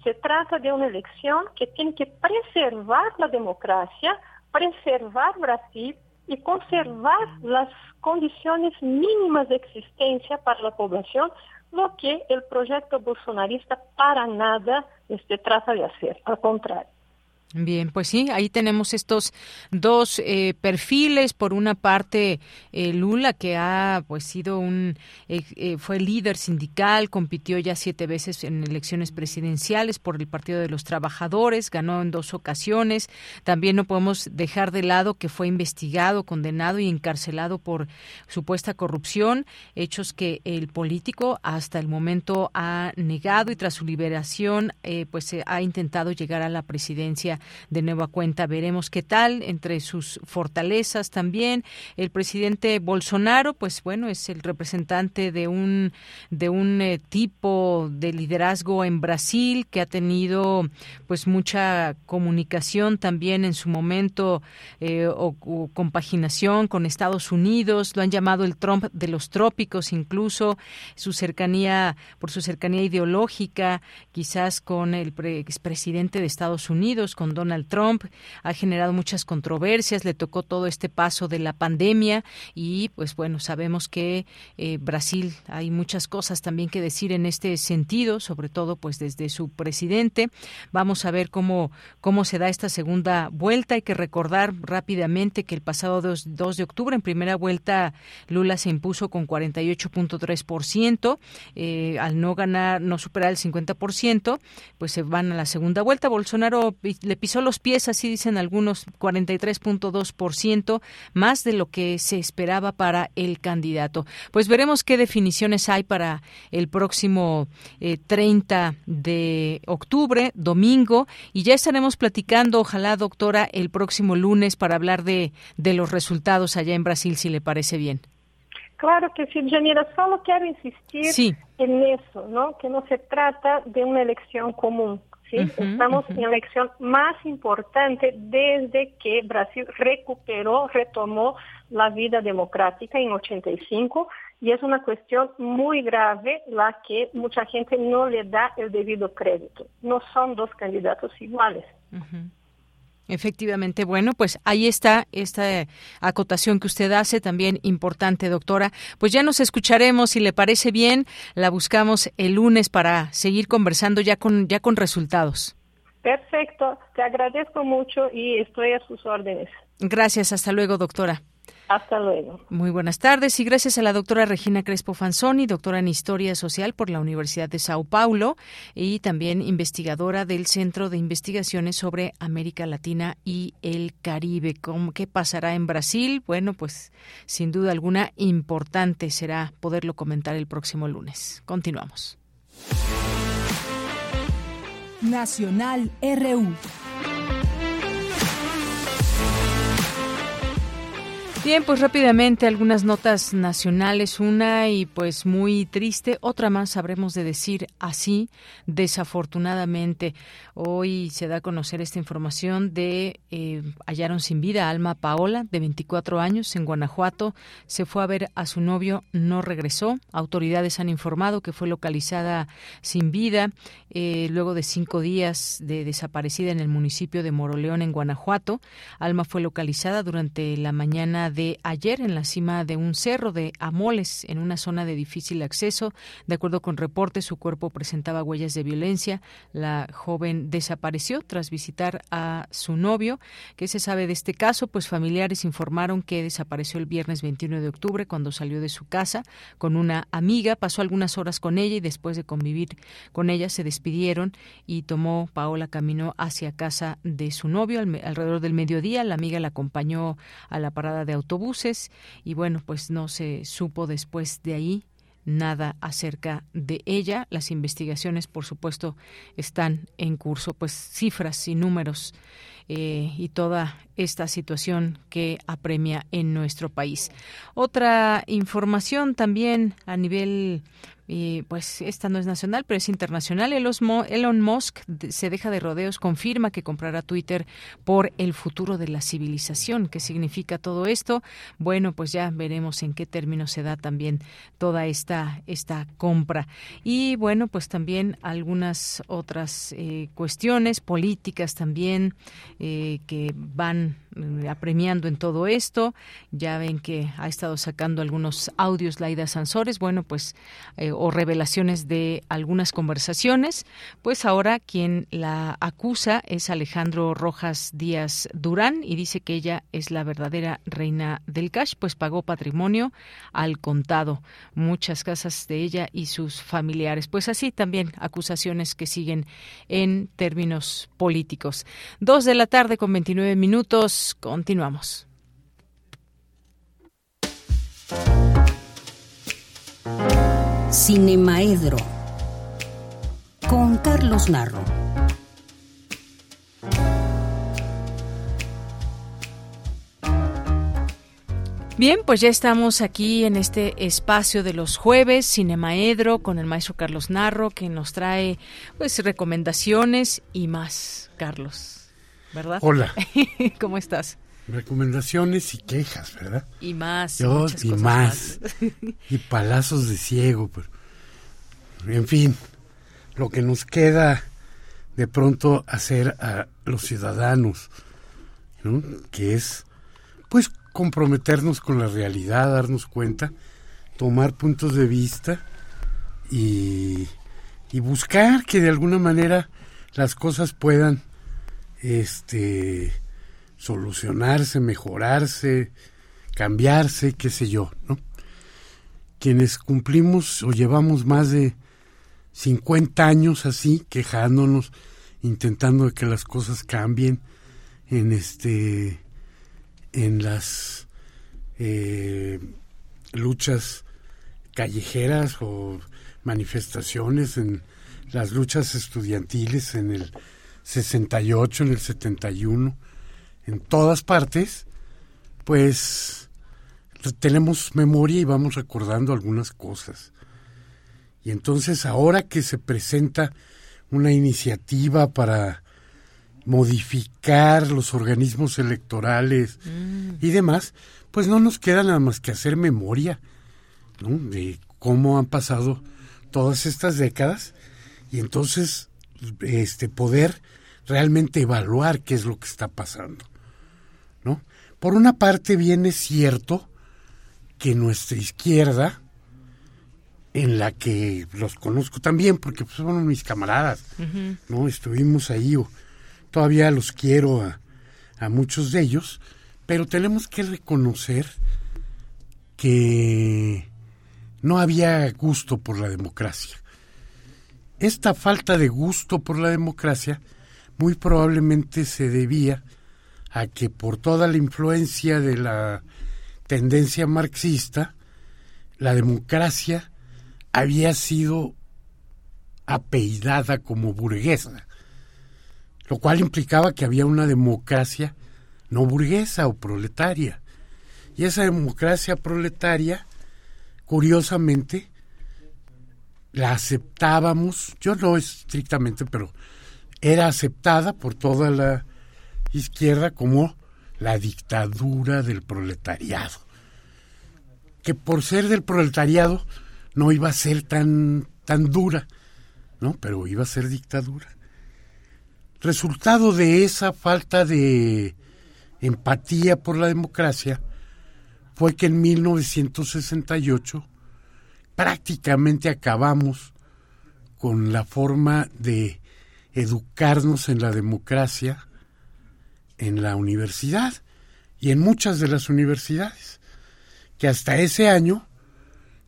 Se trata de una elección que tiene que preservar la democracia, preservar Brasil y conservar las condiciones mínimas de existencia para la población lo que el proyecto bolsonarista para nada este, trata de hacer, al contrario. Bien, pues sí, ahí tenemos estos dos eh, perfiles. Por una parte, eh, Lula, que ha pues sido un eh, fue líder sindical, compitió ya siete veces en elecciones presidenciales por el Partido de los Trabajadores, ganó en dos ocasiones. También no podemos dejar de lado que fue investigado, condenado y encarcelado por supuesta corrupción, hechos que el político hasta el momento ha negado y tras su liberación, pues ha intentado llegar a la presidencia de nueva cuenta. Veremos qué tal entre sus fortalezas también. El presidente Bolsonaro, pues bueno, es el representante de un de un eh, tipo de liderazgo en Brasil que ha tenido pues mucha comunicación también en su momento eh, o, compaginación con Estados Unidos. Lo han llamado el Trump de los trópicos, incluso su cercanía por su cercanía ideológica, quizás con el expresidente de Estados Unidos, Donald Trump, ha generado muchas controversias, le tocó todo este paso de la pandemia y pues bueno, sabemos que eh, Brasil hay muchas cosas también que decir en este sentido, sobre todo pues desde su presidente. Vamos a ver cómo, cómo se da esta segunda vuelta. Hay que recordar rápidamente que el pasado 2, 2 de octubre, en primera vuelta, Lula se impuso con 48.3%, eh, al no ganar, no superar el 50%, pues se van a la segunda vuelta. Bolsonaro le pisó los pies, así dicen algunos, 43.2%, más de lo que se esperaba para el candidato. Pues veremos qué definiciones hay para el próximo 30 eh, de octubre, domingo, y ya estaremos platicando, ojalá, doctora, el próximo lunes para hablar de, de los resultados allá en Brasil, si le parece bien. Claro que sí, Janira, solo quiero insistir en eso, ¿no? Que no se trata de una elección común. ¿Sí? Estamos en la elección más importante desde que Brasil recuperó, retomó la vida democrática en 85 y es una cuestión muy grave la que mucha gente no le da el debido crédito. No son dos candidatos iguales. Efectivamente, bueno, pues ahí está esta acotación que usted hace, también importante, doctora. Pues ya nos escucharemos, si le parece bien, la buscamos el lunes para seguir conversando ya con, ya con resultados. Perfecto, te agradezco mucho y estoy a sus órdenes. Gracias, hasta luego, doctora. Hasta luego. Muy buenas tardes y gracias a la doctora Regina Crespo Fanzoni, doctora en Historia Social por la Universidad de Sao Paulo y también investigadora del Centro de Investigaciones sobre América Latina y el Caribe. ¿Qué pasará en Brasil? Bueno, pues sin duda alguna importante será poderlo comentar el próximo lunes. Continuamos. Nacional RU. Bien, pues rápidamente algunas notas nacionales, una y pues muy triste, otra más sabremos de decir así, desafortunadamente. Hoy se da a conocer esta información de eh, hallaron sin vida a Alma Paola, de 24 años, en Guanajuato. Se fue a ver a su novio, no regresó. Autoridades han informado que fue localizada sin vida eh, luego de cinco días de desaparecida en el municipio de Moroleón, en Guanajuato. Alma fue localizada durante la mañana de ayer en la cima de un cerro de Amoles, en una zona de difícil acceso. De acuerdo con reportes, su cuerpo presentaba huellas de violencia. La joven desapareció tras visitar a su novio. ¿Qué se sabe de este caso? Pues familiares informaron que desapareció el viernes 21 de octubre cuando salió de su casa con una amiga. Pasó algunas horas con ella y después de convivir con ella se despidieron y tomó Paola camino hacia casa de su novio alrededor del mediodía. La amiga la acompañó a la parada de autobuses y bueno, pues no se supo después de ahí nada acerca de ella. Las investigaciones, por supuesto, están en curso, pues cifras y números eh, y toda esta situación que apremia en nuestro país. Otra información también a nivel y pues esta no es nacional, pero es internacional. Elon Musk se deja de rodeos, confirma que comprará Twitter por el futuro de la civilización. ¿Qué significa todo esto? Bueno, pues ya veremos en qué términos se da también toda esta, esta compra. Y bueno, pues también algunas otras eh, cuestiones políticas también eh, que van apremiando en todo esto. Ya ven que ha estado sacando algunos audios Laida Sansores. Bueno, pues o revelaciones de algunas conversaciones, pues ahora quien la acusa es Alejandro Rojas Díaz Durán y dice que ella es la verdadera reina del cash, pues pagó patrimonio al contado, muchas casas de ella y sus familiares. Pues así también acusaciones que siguen en términos políticos. Dos de la tarde con 29 minutos, continuamos. Cinemaedro con Carlos Narro. Bien, pues ya estamos aquí en este espacio de los jueves, Cinemaedro, con el maestro Carlos Narro, que nos trae pues recomendaciones y más, Carlos, ¿verdad? Hola. ¿Cómo estás? recomendaciones y quejas, ¿verdad? Y más. Yo, y más. y palazos de ciego. Pero, en fin, lo que nos queda de pronto hacer a los ciudadanos, ¿no? que es, pues, comprometernos con la realidad, darnos cuenta, tomar puntos de vista y, y buscar que de alguna manera las cosas puedan, este, solucionarse, mejorarse, cambiarse, qué sé yo, ¿no? Quienes cumplimos o llevamos más de 50 años así, quejándonos, intentando que las cosas cambien en este en las eh, luchas callejeras o manifestaciones en las luchas estudiantiles en el 68, en el 71, en todas partes, pues tenemos memoria y vamos recordando algunas cosas. Y entonces ahora que se presenta una iniciativa para modificar los organismos electorales mm. y demás, pues no nos queda nada más que hacer memoria de cómo han pasado todas estas décadas y entonces este poder realmente evaluar qué es lo que está pasando. Por una parte bien es cierto que nuestra izquierda, en la que los conozco también, porque pues, son mis camaradas, ¿no? Estuvimos ahí, o todavía los quiero a, a muchos de ellos, pero tenemos que reconocer que no había gusto por la democracia. Esta falta de gusto por la democracia muy probablemente se debía a que por toda la influencia de la tendencia marxista, la democracia había sido apeidada como burguesa, lo cual implicaba que había una democracia no burguesa o proletaria. Y esa democracia proletaria, curiosamente, la aceptábamos, yo no estrictamente, pero era aceptada por toda la izquierda como la dictadura del proletariado. Que por ser del proletariado no iba a ser tan, tan dura, ¿no? Pero iba a ser dictadura. Resultado de esa falta de empatía por la democracia fue que en 1968 prácticamente acabamos con la forma de educarnos en la democracia en la universidad y en muchas de las universidades, que hasta ese año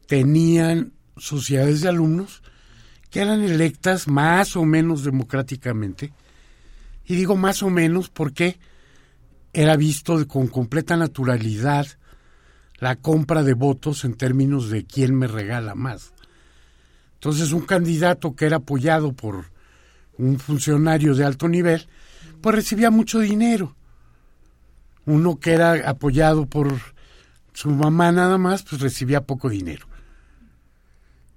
tenían sociedades de alumnos que eran electas más o menos democráticamente, y digo más o menos porque era visto con completa naturalidad la compra de votos en términos de quién me regala más. Entonces un candidato que era apoyado por un funcionario de alto nivel, pues recibía mucho dinero. Uno que era apoyado por su mamá nada más, pues recibía poco dinero.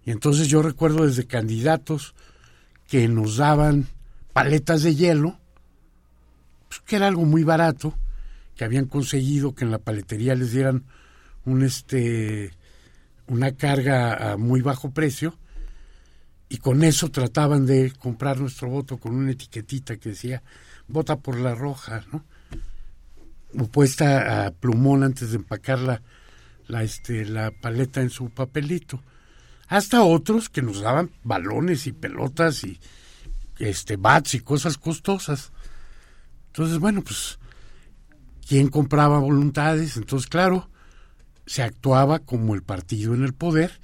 Y entonces yo recuerdo desde candidatos que nos daban paletas de hielo, pues que era algo muy barato, que habían conseguido que en la paletería les dieran un este una carga a muy bajo precio y con eso trataban de comprar nuestro voto con una etiquetita que decía vota por la roja, ¿no? O puesta a plumón antes de empacar la, la, este, la paleta en su papelito. Hasta otros que nos daban balones y pelotas y este bats y cosas costosas. Entonces, bueno, pues, ¿quién compraba voluntades? Entonces, claro, se actuaba como el partido en el poder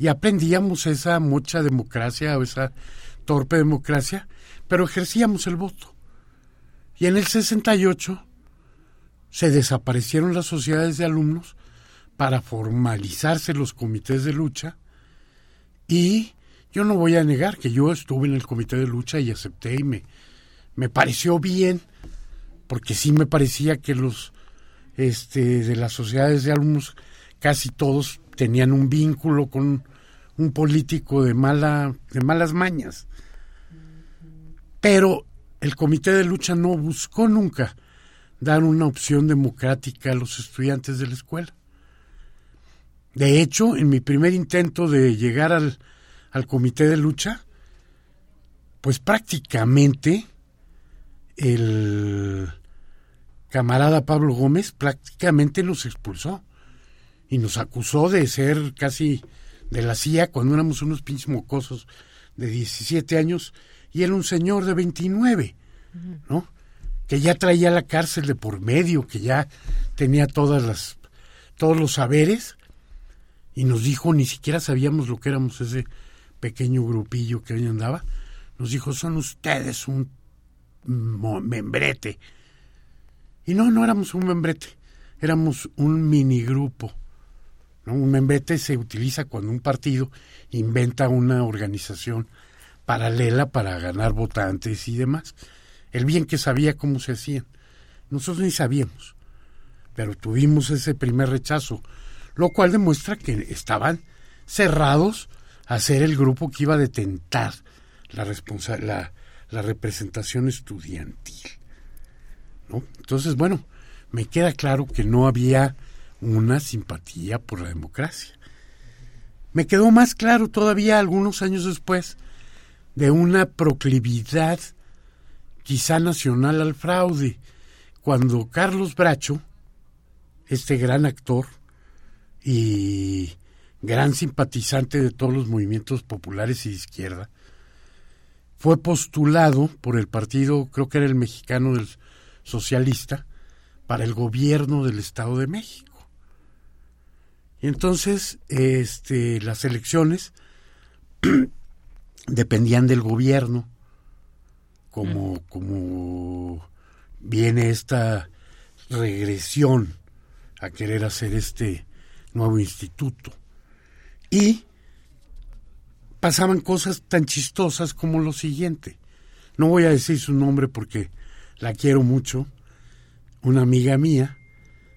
y aprendíamos esa mucha democracia o esa torpe democracia, pero ejercíamos el voto. Y en el 68 se desaparecieron las sociedades de alumnos para formalizarse los comités de lucha y yo no voy a negar que yo estuve en el comité de lucha y acepté y me, me pareció bien, porque sí me parecía que los este, de las sociedades de alumnos, casi todos tenían un vínculo con un político de, mala, de malas mañas. Pero el comité de lucha no buscó nunca dar una opción democrática a los estudiantes de la escuela. De hecho, en mi primer intento de llegar al, al comité de lucha, pues prácticamente el camarada Pablo Gómez prácticamente nos expulsó y nos acusó de ser casi de la CIA cuando éramos unos pinches mocosos de 17 años y era un señor de 29, ¿no? Que ya traía la cárcel de por medio, que ya tenía todas las todos los saberes y nos dijo ni siquiera sabíamos lo que éramos ese pequeño grupillo que ahí andaba. Nos dijo, "Son ustedes un membrete." Y no, no éramos un membrete, éramos un minigrupo. ¿no? Un membrete se utiliza cuando un partido inventa una organización paralela para ganar votantes y demás. El bien que sabía cómo se hacían. Nosotros ni sabíamos, pero tuvimos ese primer rechazo, lo cual demuestra que estaban cerrados a ser el grupo que iba a detentar la, la, la representación estudiantil. Entonces, bueno, me queda claro que no había una simpatía por la democracia. Me quedó más claro todavía algunos años después de una proclividad quizá nacional al fraude, cuando Carlos Bracho, este gran actor y gran simpatizante de todos los movimientos populares y de izquierda, fue postulado por el partido, creo que era el mexicano del socialista para el gobierno del Estado de México. Y entonces este, las elecciones dependían del gobierno, como, como viene esta regresión a querer hacer este nuevo instituto. Y pasaban cosas tan chistosas como lo siguiente. No voy a decir su nombre porque la quiero mucho, una amiga mía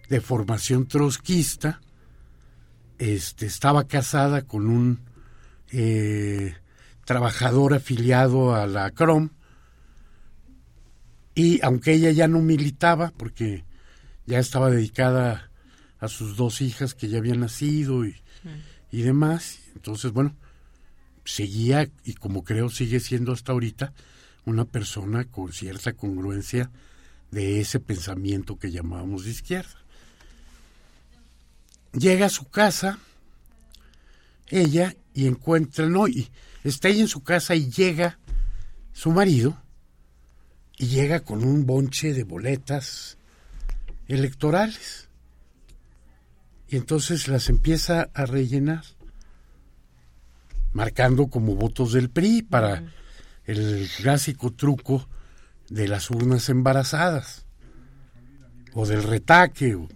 de formación trotskista, este, estaba casada con un eh, trabajador afiliado a la CROM, y aunque ella ya no militaba, porque ya estaba dedicada a sus dos hijas que ya habían nacido y, y demás, entonces, bueno, seguía, y como creo sigue siendo hasta ahorita, una persona con cierta congruencia de ese pensamiento que llamábamos de izquierda. Llega a su casa, ella, y encuentra, no, y está ahí en su casa y llega su marido, y llega con un bonche de boletas electorales. Y entonces las empieza a rellenar, marcando como votos del PRI para el clásico truco de las urnas embarazadas o del retaque o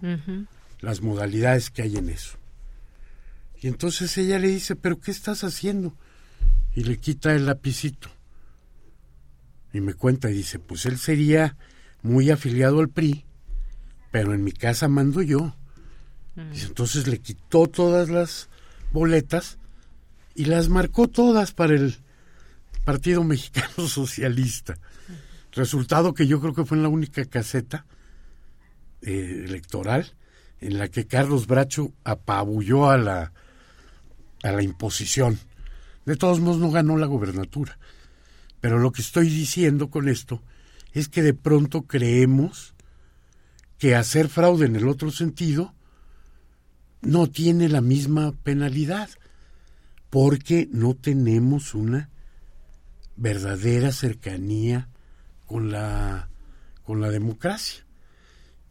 las modalidades que hay en eso. Y entonces ella le dice, pero ¿qué estás haciendo? Y le quita el lapicito. Y me cuenta y dice, pues él sería muy afiliado al PRI, pero en mi casa mando yo. Y entonces le quitó todas las boletas y las marcó todas para el Partido Mexicano Socialista. Resultado que yo creo que fue en la única caseta eh, electoral en la que Carlos Bracho apabulló a la, a la imposición. De todos modos no ganó la gobernatura. Pero lo que estoy diciendo con esto es que de pronto creemos que hacer fraude en el otro sentido no tiene la misma penalidad, porque no tenemos una verdadera cercanía con la, con la democracia.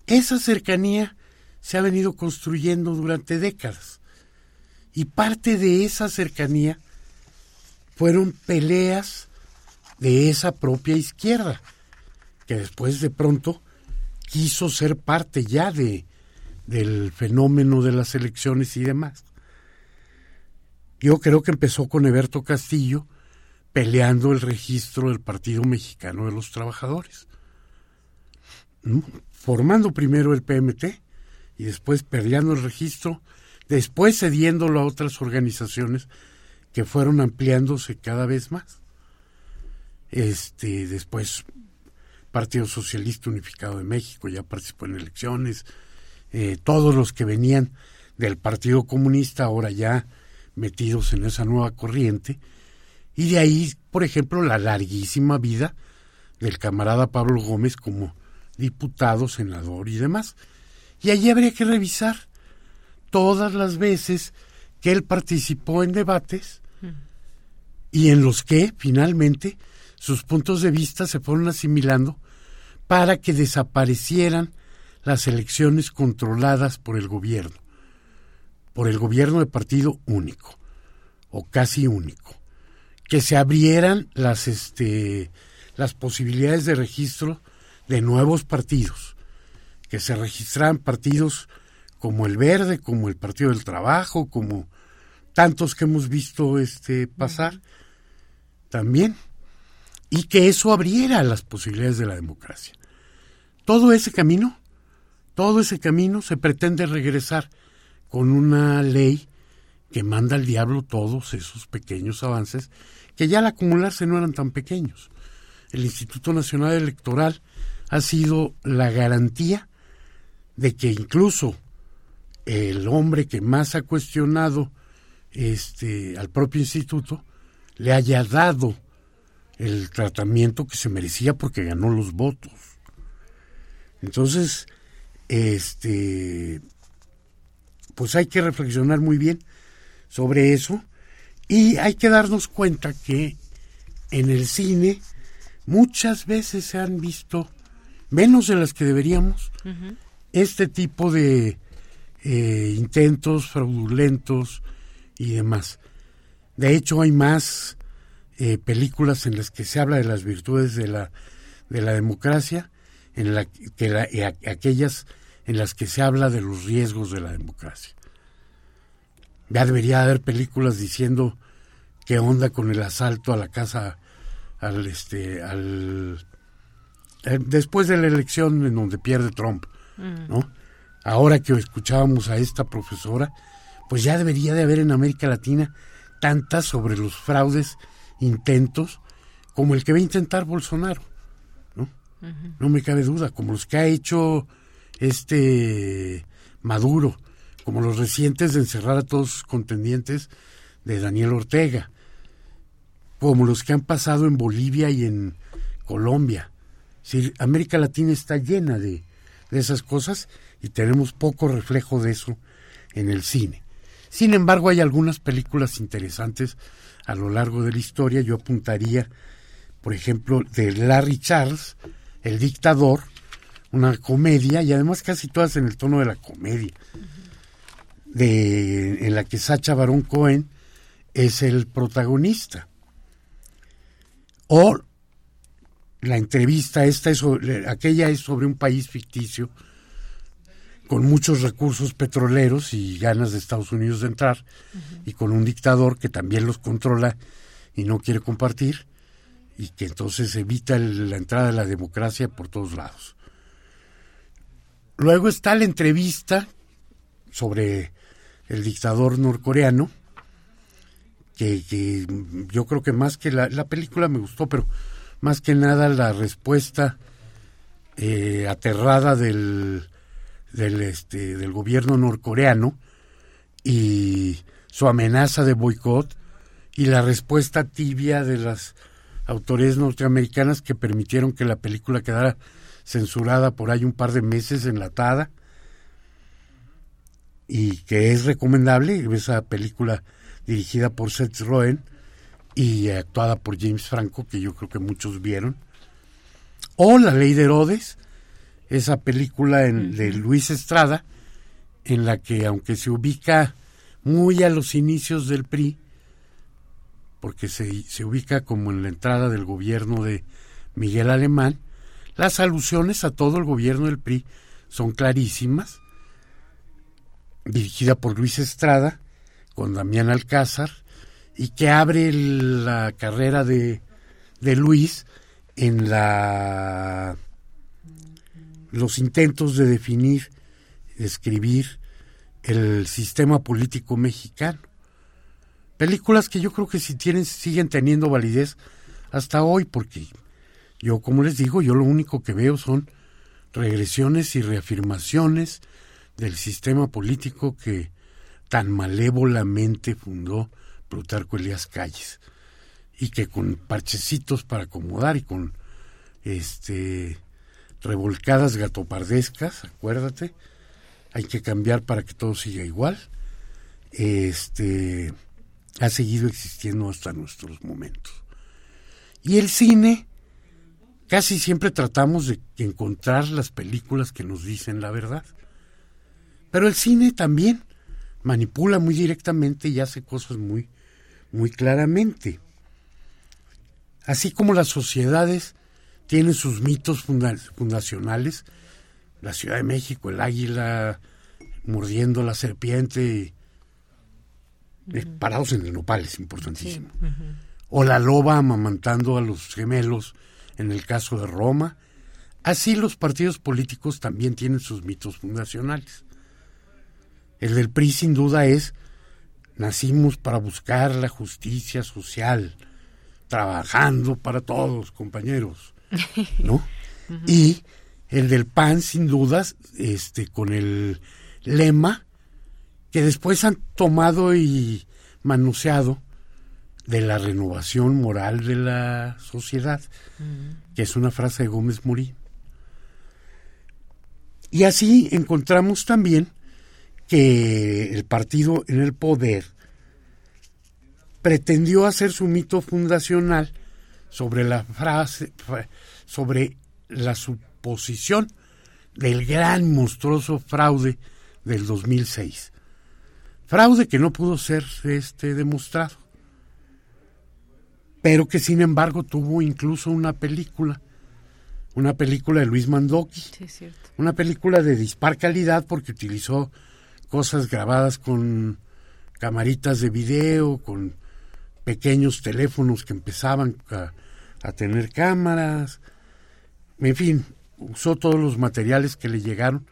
Esa cercanía se ha venido construyendo durante décadas y parte de esa cercanía fueron peleas de esa propia izquierda, que después de pronto quiso ser parte ya de, del fenómeno de las elecciones y demás. Yo creo que empezó con Eberto Castillo peleando el registro del Partido Mexicano de los Trabajadores, formando primero el PMT y después peleando el registro, después cediéndolo a otras organizaciones que fueron ampliándose cada vez más. Este, después Partido Socialista Unificado de México ya participó en elecciones, eh, todos los que venían del Partido Comunista ahora ya metidos en esa nueva corriente, y de ahí, por ejemplo, la larguísima vida del camarada Pablo Gómez como diputado, senador y demás. Y allí habría que revisar todas las veces que él participó en debates y en los que finalmente sus puntos de vista se fueron asimilando para que desaparecieran las elecciones controladas por el gobierno, por el gobierno de partido único o casi único, que se abrieran las este las posibilidades de registro de nuevos partidos, que se registraran partidos como el Verde, como el Partido del Trabajo, como tantos que hemos visto este pasar también y que eso abriera las posibilidades de la democracia. Todo ese camino, todo ese camino se pretende regresar con una ley que manda al diablo todos esos pequeños avances que ya al acumularse no eran tan pequeños. El Instituto Nacional Electoral ha sido la garantía de que incluso el hombre que más ha cuestionado este al propio instituto le haya dado el tratamiento que se merecía porque ganó los votos. Entonces, este, pues hay que reflexionar muy bien sobre eso y hay que darnos cuenta que en el cine muchas veces se han visto, menos de las que deberíamos, este tipo de eh, intentos fraudulentos y demás. De hecho, hay más eh, películas en las que se habla de las virtudes de la, de la democracia en la que la, aquellas en las que se habla de los riesgos de la democracia. Ya debería haber películas diciendo qué onda con el asalto a la casa al este al eh, después de la elección en donde pierde Trump, mm. ¿no? ahora que escuchábamos a esta profesora, pues ya debería de haber en América Latina tantas sobre los fraudes, intentos, como el que va a intentar Bolsonaro, ¿no? No me cabe duda, como los que ha hecho este Maduro, como los recientes de encerrar a todos sus contendientes de Daniel Ortega, como los que han pasado en Bolivia y en Colombia. América Latina está llena de, de esas cosas y tenemos poco reflejo de eso en el cine. Sin embargo, hay algunas películas interesantes a lo largo de la historia. Yo apuntaría, por ejemplo, de Larry Charles, El dictador, una comedia y además casi todas en el tono de la comedia, de, en la que Sacha Baron Cohen es el protagonista. O la entrevista, esta es aquella es sobre un país ficticio con muchos recursos petroleros y ganas de Estados Unidos de entrar, y con un dictador que también los controla y no quiere compartir, y que entonces evita la entrada de la democracia por todos lados. Luego está la entrevista sobre el dictador norcoreano, que, yo creo que más que la, la, película me gustó, pero más que nada la respuesta eh, aterrada del, del, este, del gobierno norcoreano y su amenaza de boicot y la respuesta tibia de las autoridades norteamericanas que permitieron que la película quedara censurada por ahí un par de meses, enlatada, y que es recomendable, esa película dirigida por Seth Rogen y actuada por James Franco, que yo creo que muchos vieron, o La Ley de Herodes, esa película de Luis Estrada, en la que aunque se ubica muy a los inicios del PRI, porque se, se ubica como en la entrada del gobierno de Miguel Alemán, las alusiones a todo el gobierno del PRI son clarísimas, dirigida por Luis Estrada, con Damián Alcázar, y que abre la carrera de, de Luis en la los intentos de definir, escribir el sistema político mexicano. Películas que yo creo que si tienen, siguen teniendo validez hasta hoy, porque yo, como les digo, yo lo único que veo son regresiones y reafirmaciones del sistema político que tan malévolamente fundó Plutarco Elías Calles y que con parchecitos para acomodar y con este revolcadas gatopardescas, acuérdate, hay que cambiar para que todo siga igual. Este ha seguido existiendo hasta nuestros momentos. Y el cine Casi siempre tratamos de encontrar las películas que nos dicen la verdad. Pero el cine también manipula muy directamente y hace cosas muy, muy claramente. Así como las sociedades tienen sus mitos fundacionales, la Ciudad de México, el águila mordiendo la serpiente, eh, parados en el nopal, es importantísimo. O la loba amamantando a los gemelos en el caso de Roma. Así los partidos políticos también tienen sus mitos fundacionales. El del PRI sin duda es, nacimos para buscar la justicia social, trabajando para todos, compañeros, ¿no? Y el del PAN sin dudas, este, con el lema que después han tomado y manoseado de la renovación moral de la sociedad, que es una frase de Gómez Morín. Y así encontramos también que el partido en el poder pretendió hacer su mito fundacional sobre la frase, sobre la suposición del gran monstruoso fraude del 2006. Fraude que no pudo ser este demostrado pero que sin embargo tuvo incluso una película, una película de Luis Mandoki, una película de dispar calidad porque utilizó cosas grabadas con camaritas de video, con pequeños teléfonos que empezaban a, tener cámaras, en fin, usó todos los materiales que le llegaron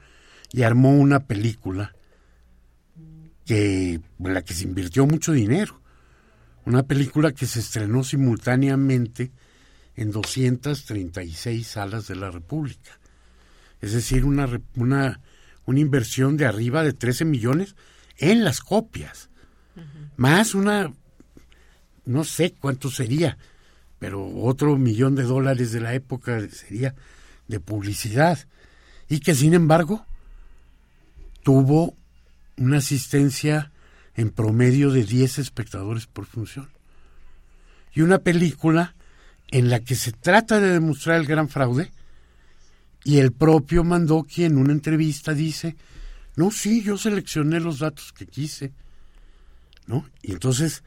y armó una película que en la que se invirtió mucho dinero. Una película que se estrenó simultáneamente en 236 salas de la República. Es decir, una, una, una inversión de arriba de 13 millones en las copias. Más una, no sé cuánto sería, pero otro millón de dólares de la época sería de publicidad. Y que sin embargo tuvo una asistencia en promedio de 10 espectadores por función. Y una película en la que se trata de demostrar el gran fraude y el propio Mandoki en una entrevista dice, no, sí, yo seleccioné los datos que quise, ¿no? Y entonces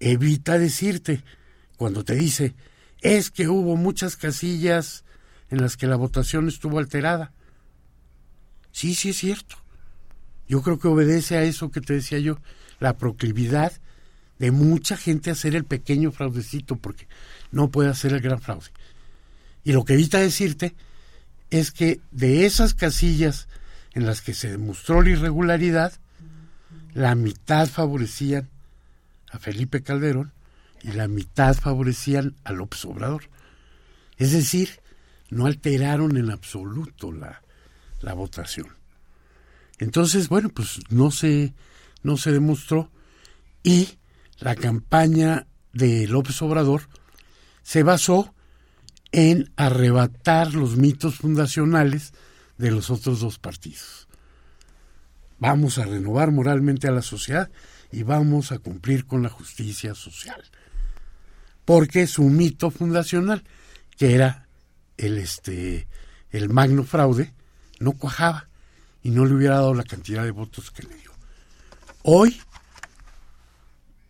evita decirte, cuando te dice, es que hubo muchas casillas en las que la votación estuvo alterada. Sí, sí es cierto. Yo creo que obedece a eso que te decía yo, la proclividad de mucha gente a hacer el pequeño fraudecito porque no puede hacer el gran fraude. Y lo que evita decirte es que de esas casillas en las que se demostró la irregularidad, la mitad favorecían a Felipe Calderón y la mitad favorecían a López Obrador. Es decir, no alteraron en absoluto la, la votación. Entonces, bueno, pues no se, no se demostró y la campaña de López Obrador se basó en arrebatar los mitos fundacionales de los otros dos partidos. Vamos a renovar moralmente a la sociedad y vamos a cumplir con la justicia social. Porque su mito fundacional, que era el este el magno fraude, no cuajaba y no le hubiera dado la cantidad de votos que le dio. Hoy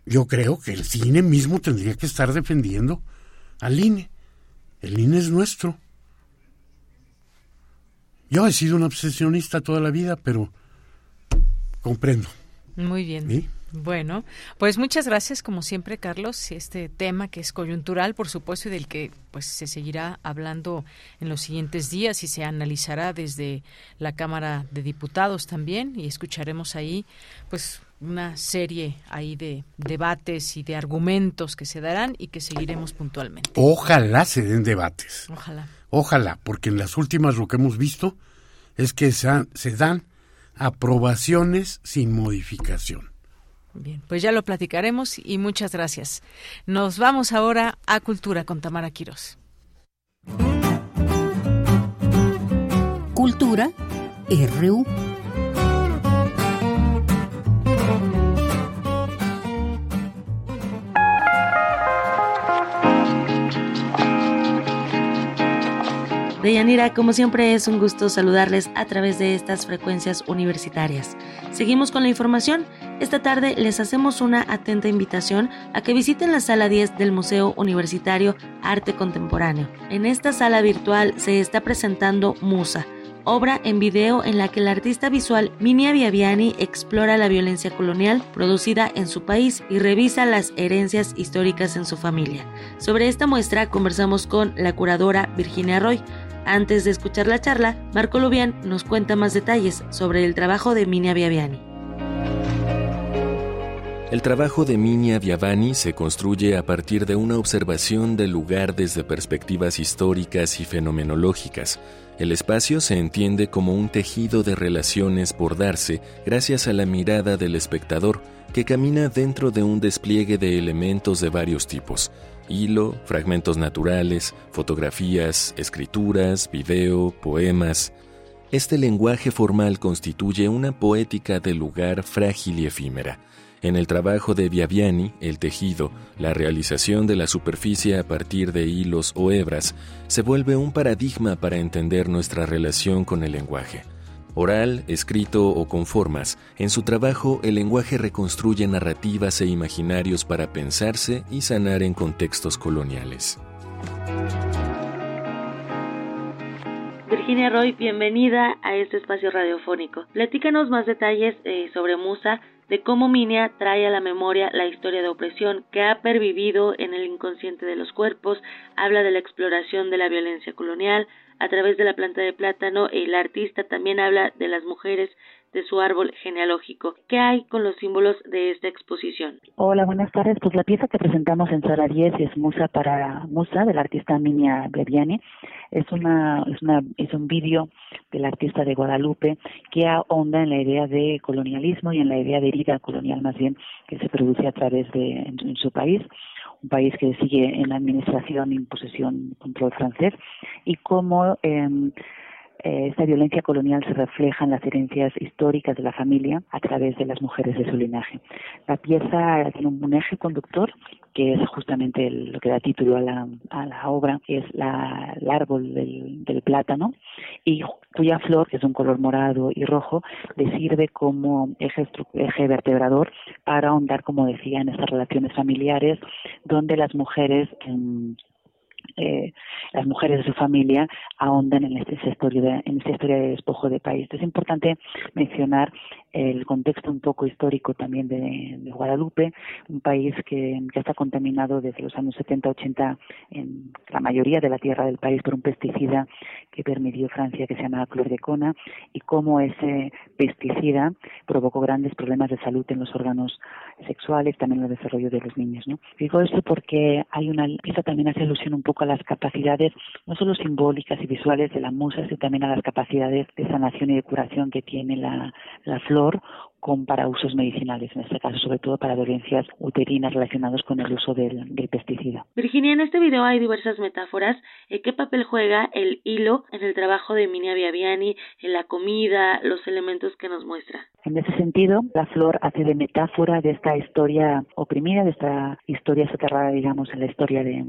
yo creo que el cine mismo tendría que estar defendiendo al INE. El INE es nuestro. Yo he sido un obsesionista toda la vida, pero comprendo. Muy bien. Bueno, pues muchas gracias como siempre, Carlos. Este tema que es coyuntural, por supuesto, y del que pues se seguirá hablando en los siguientes días y se analizará desde la Cámara de Diputados también y escucharemos ahí pues una serie ahí de debates y de argumentos que se darán y que seguiremos puntualmente. Ojalá se den debates. Ojalá. Ojalá, porque en las últimas lo que hemos visto es que se, se dan aprobaciones sin modificación. Bien, pues ya lo platicaremos y muchas gracias. Nos vamos ahora a Cultura con Tamara Quirós. Cultura RU. Deyanira, como siempre es un gusto saludarles a través de estas frecuencias universitarias. Seguimos con la información. Esta tarde les hacemos una atenta invitación a que visiten la sala 10 del Museo Universitario Arte Contemporáneo. En esta sala virtual se está presentando Musa, obra en video en la que el artista visual Minia Viaviani explora la violencia colonial producida en su país y revisa las herencias históricas en su familia. Sobre esta muestra conversamos con la curadora Virginia Roy, antes de escuchar la charla, Marco Lubián nos cuenta más detalles sobre el trabajo de Minia Viaviani. El trabajo de Minia Viavani se construye a partir de una observación del lugar desde perspectivas históricas y fenomenológicas. El espacio se entiende como un tejido de relaciones por darse gracias a la mirada del espectador que camina dentro de un despliegue de elementos de varios tipos hilo, fragmentos naturales, fotografías, escrituras, video, poemas. Este lenguaje formal constituye una poética del lugar frágil y efímera. En el trabajo de Viaviani, el tejido, la realización de la superficie a partir de hilos o hebras, se vuelve un paradigma para entender nuestra relación con el lenguaje. Oral, escrito o con formas, en su trabajo el lenguaje reconstruye narrativas e imaginarios para pensarse y sanar en contextos coloniales. Virginia Roy, bienvenida a este espacio radiofónico. Platícanos más detalles eh, sobre Musa, de cómo Minia trae a la memoria la historia de opresión que ha pervivido en el inconsciente de los cuerpos, habla de la exploración de la violencia colonial, a través de la planta de plátano. El artista también habla de las mujeres de su árbol genealógico. ¿Qué hay con los símbolos de esta exposición? Hola, buenas tardes. Pues la pieza que presentamos en Sala 10 es Musa para Musa del artista Minia Beviani. Es una es una es un vídeo del artista de Guadalupe que ahonda en la idea de colonialismo y en la idea de herida colonial más bien que se produce a través de en, su país un país que sigue en la administración, imposición, control francés, y cómo eh, esta violencia colonial se refleja en las herencias históricas de la familia a través de las mujeres de su linaje. La pieza tiene un eje conductor que es justamente lo que da título a la, obra, es la, el árbol del, plátano, y cuya flor, que es un color morado y rojo, le sirve como eje, eje vertebrador para ahondar, como decía, en estas relaciones familiares, donde las mujeres eh, las mujeres de su familia ahondan en esta historia de, en esta historia de despojo de país. Es importante mencionar el contexto un poco histórico también de, Guadalupe, un país que, que, está contaminado desde los años 70-80 en la mayoría de la tierra del país por un pesticida que permitió Francia que se llama clordecona y cómo ese pesticida provocó grandes problemas de salud en los órganos sexuales, también en el desarrollo de los niños. ¿no? Digo esto porque hay una, también hace alusión un poco a las capacidades no solo simbólicas y visuales de la musa, sino también a las capacidades de sanación y de curación que tiene la flor con para usos medicinales, en este caso sobre todo para dolencias uterinas relacionadas con el uso del, pesticida. Virginia, en este video hay diversas metáforas. Eh, ¿Qué papel juega el hilo en el trabajo de Minia Biaviani, en la comida, los elementos que nos muestra? En ese sentido, la flor hace de metáfora de esta historia oprimida, de esta historia soterrada, digamos, en la historia de,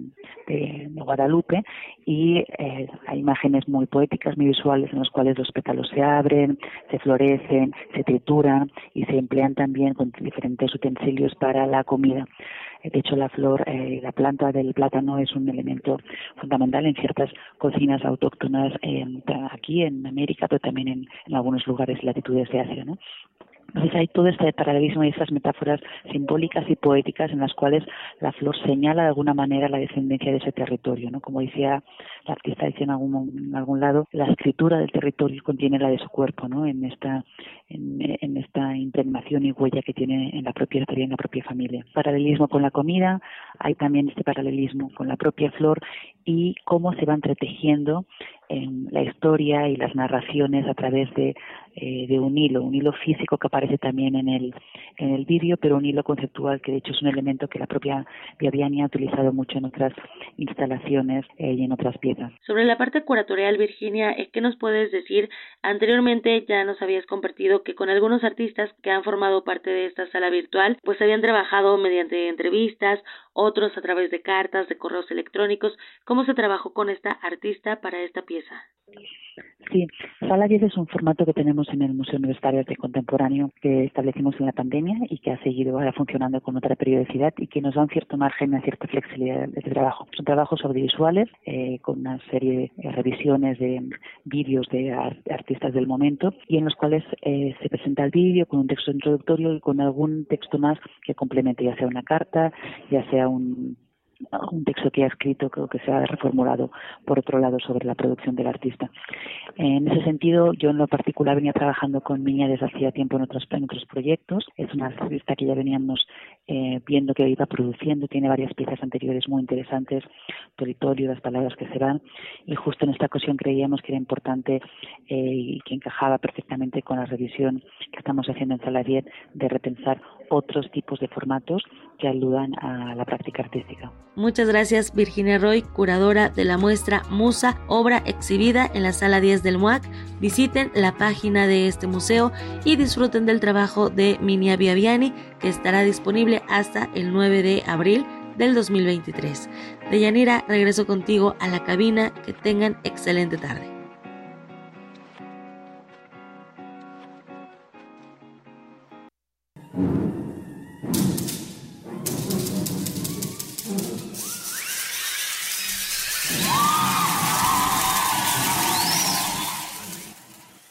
Guadalupe, y eh, hay imágenes muy poéticas, muy visuales, en las cuales los pétalos se abren, se florecen, se trituran y se emplean también con diferentes utensilios para la comida. De hecho, la flor, eh, la planta del plátano es un elemento fundamental en ciertas cocinas autóctonas aquí en América, pero también en, en algunos lugares y latitudes de Asia. ¿no? Entonces hay todo este paralelismo y estas metáforas simbólicas y poéticas en las cuales la flor señala de alguna manera la descendencia de ese territorio, ¿no? Como decía la artista decía en algún, en algún lado, la escritura del territorio contiene la de su cuerpo, ¿no? En esta en, esta impregnación y huella que tiene en la propia historia, en la propia familia. Paralelismo con la comida, hay también este paralelismo con la propia flor y cómo se va entretejiendo en la historia y las narraciones a través de, eh, de un hilo, un hilo físico que aparece también en el, en el vídeo, pero un hilo conceptual que de hecho es un elemento que la propia Viviani ha utilizado mucho en otras instalaciones eh, y en otras piezas. Sobre la parte curatorial, Virginia, eh, ¿qué nos puedes decir? Anteriormente ya nos habías compartido que con algunos artistas que han formado parte de esta sala virtual, pues habían trabajado mediante entrevistas, otros a través de cartas, de correos electrónicos. ¿Cómo se trabajó con esta artista para esta pieza? Sí, Sala 10 es un formato que tenemos en el Museo Universitario de Contemporáneo que establecimos en la pandemia y que ha seguido funcionando con otra periodicidad y que nos da un cierto margen, una cierta flexibilidad de trabajo. Son trabajos audiovisuales eh, con una serie de revisiones de vídeos de artistas del momento y en los cuales eh, se presenta el vídeo con un texto introductorio y con algún texto más que complemente, ya sea una carta, ya sea un un texto que ha escrito creo que se ha reformulado por otro lado sobre la producción del artista. En ese sentido, yo en lo particular venía trabajando con Miña desde hacía tiempo en otros, en otros proyectos. Es una artista que ya veníamos eh, viendo que iba produciendo, tiene varias piezas anteriores muy interesantes, territorio, las palabras que se van, y justo en esta ocasión creíamos que era importante eh, y que encajaba perfectamente con la revisión que estamos haciendo en Sala 10 de repensar otros tipos de formatos que aludan a la práctica artística. Muchas gracias Virginia Roy, curadora de la muestra Musa, obra exhibida en la sala 10 del MUAC. Visiten la página de este museo y disfruten del trabajo de Minia Biaviani que estará disponible hasta el 9 de abril del 2023. Deyanira, regreso contigo a la cabina. Que tengan excelente tarde.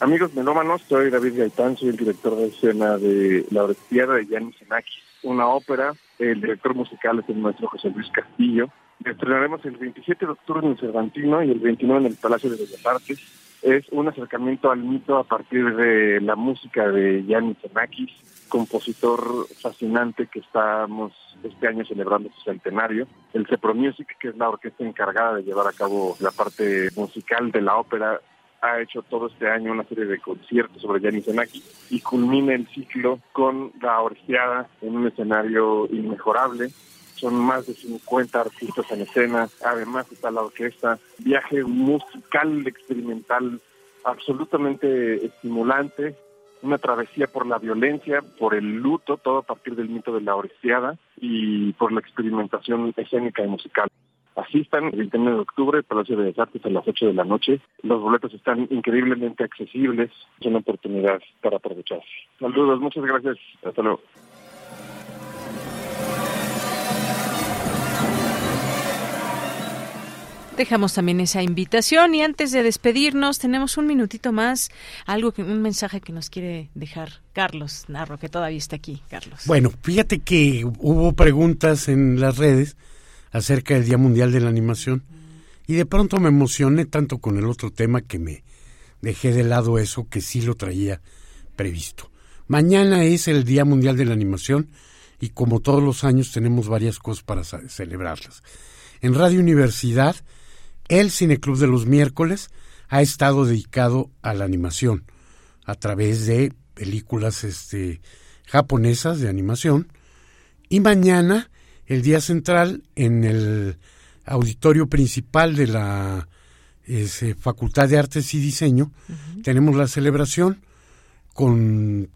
Amigos melómanos, soy David Gaitán, soy el director de escena de La Orestiada de Yanis Senakis, una ópera. El director musical es el maestro José Luis Castillo Estrenaremos el 27 de octubre en el Cervantino y el 29 en el Palacio de Bellas Artes. Es un acercamiento al mito a partir de la música de Yannis Xenakis, compositor fascinante que estamos este año celebrando su centenario. El Cepro Music, que es la orquesta encargada de llevar a cabo la parte musical de la ópera, ha hecho todo este año una serie de conciertos sobre Gianni Zenaki y culmina el ciclo con la Oresteada en un escenario inmejorable. Son más de 50 artistas en escena, además está la orquesta, viaje musical experimental absolutamente estimulante, una travesía por la violencia, por el luto, todo a partir del mito de la Oresteada y por la experimentación escénica y musical. Asistan el 29 de octubre, Palacio de Artes a las 8 de la noche. Los boletos están increíblemente accesibles. Es una oportunidad para aprovecharse. Saludos, muchas gracias. Hasta luego. Dejamos también esa invitación y antes de despedirnos tenemos un minutito más, algo que un mensaje que nos quiere dejar Carlos Narro, que todavía está aquí, Carlos. Bueno, fíjate que hubo preguntas en las redes acerca del Día Mundial de la Animación y de pronto me emocioné tanto con el otro tema que me dejé de lado eso que sí lo traía previsto. Mañana es el Día Mundial de la Animación y como todos los años tenemos varias cosas para celebrarlas. En Radio Universidad, el Cineclub de los miércoles ha estado dedicado a la animación a través de películas este, japonesas de animación y mañana el día central en el auditorio principal de la Facultad de Artes y Diseño. Tenemos la celebración con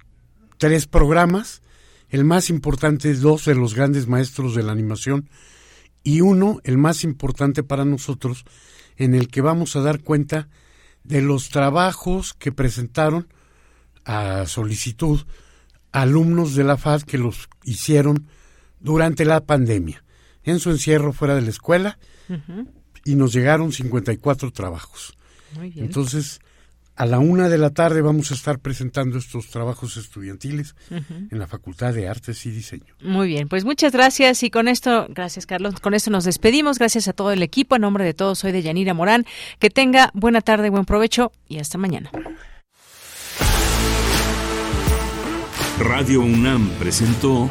tres programas. El más importante es dos de los grandes maestros de la animación y uno, el más importante para nosotros, en el que vamos a dar cuenta de los trabajos que presentaron a solicitud alumnos de la FAD que los hicieron durante la pandemia, en su encierro fuera de la escuela, y nos llegaron 54 trabajos. Entonces, a la una de la tarde vamos a estar presentando estos trabajos estudiantiles en la Facultad de Artes y Diseño. Muy bien, pues muchas gracias y con esto, gracias Carlos, con esto nos despedimos. Gracias a todo el equipo. En nombre de todos, soy de Yanira Morán. Que tenga buena tarde, buen provecho y hasta mañana. Radio UNAM presentó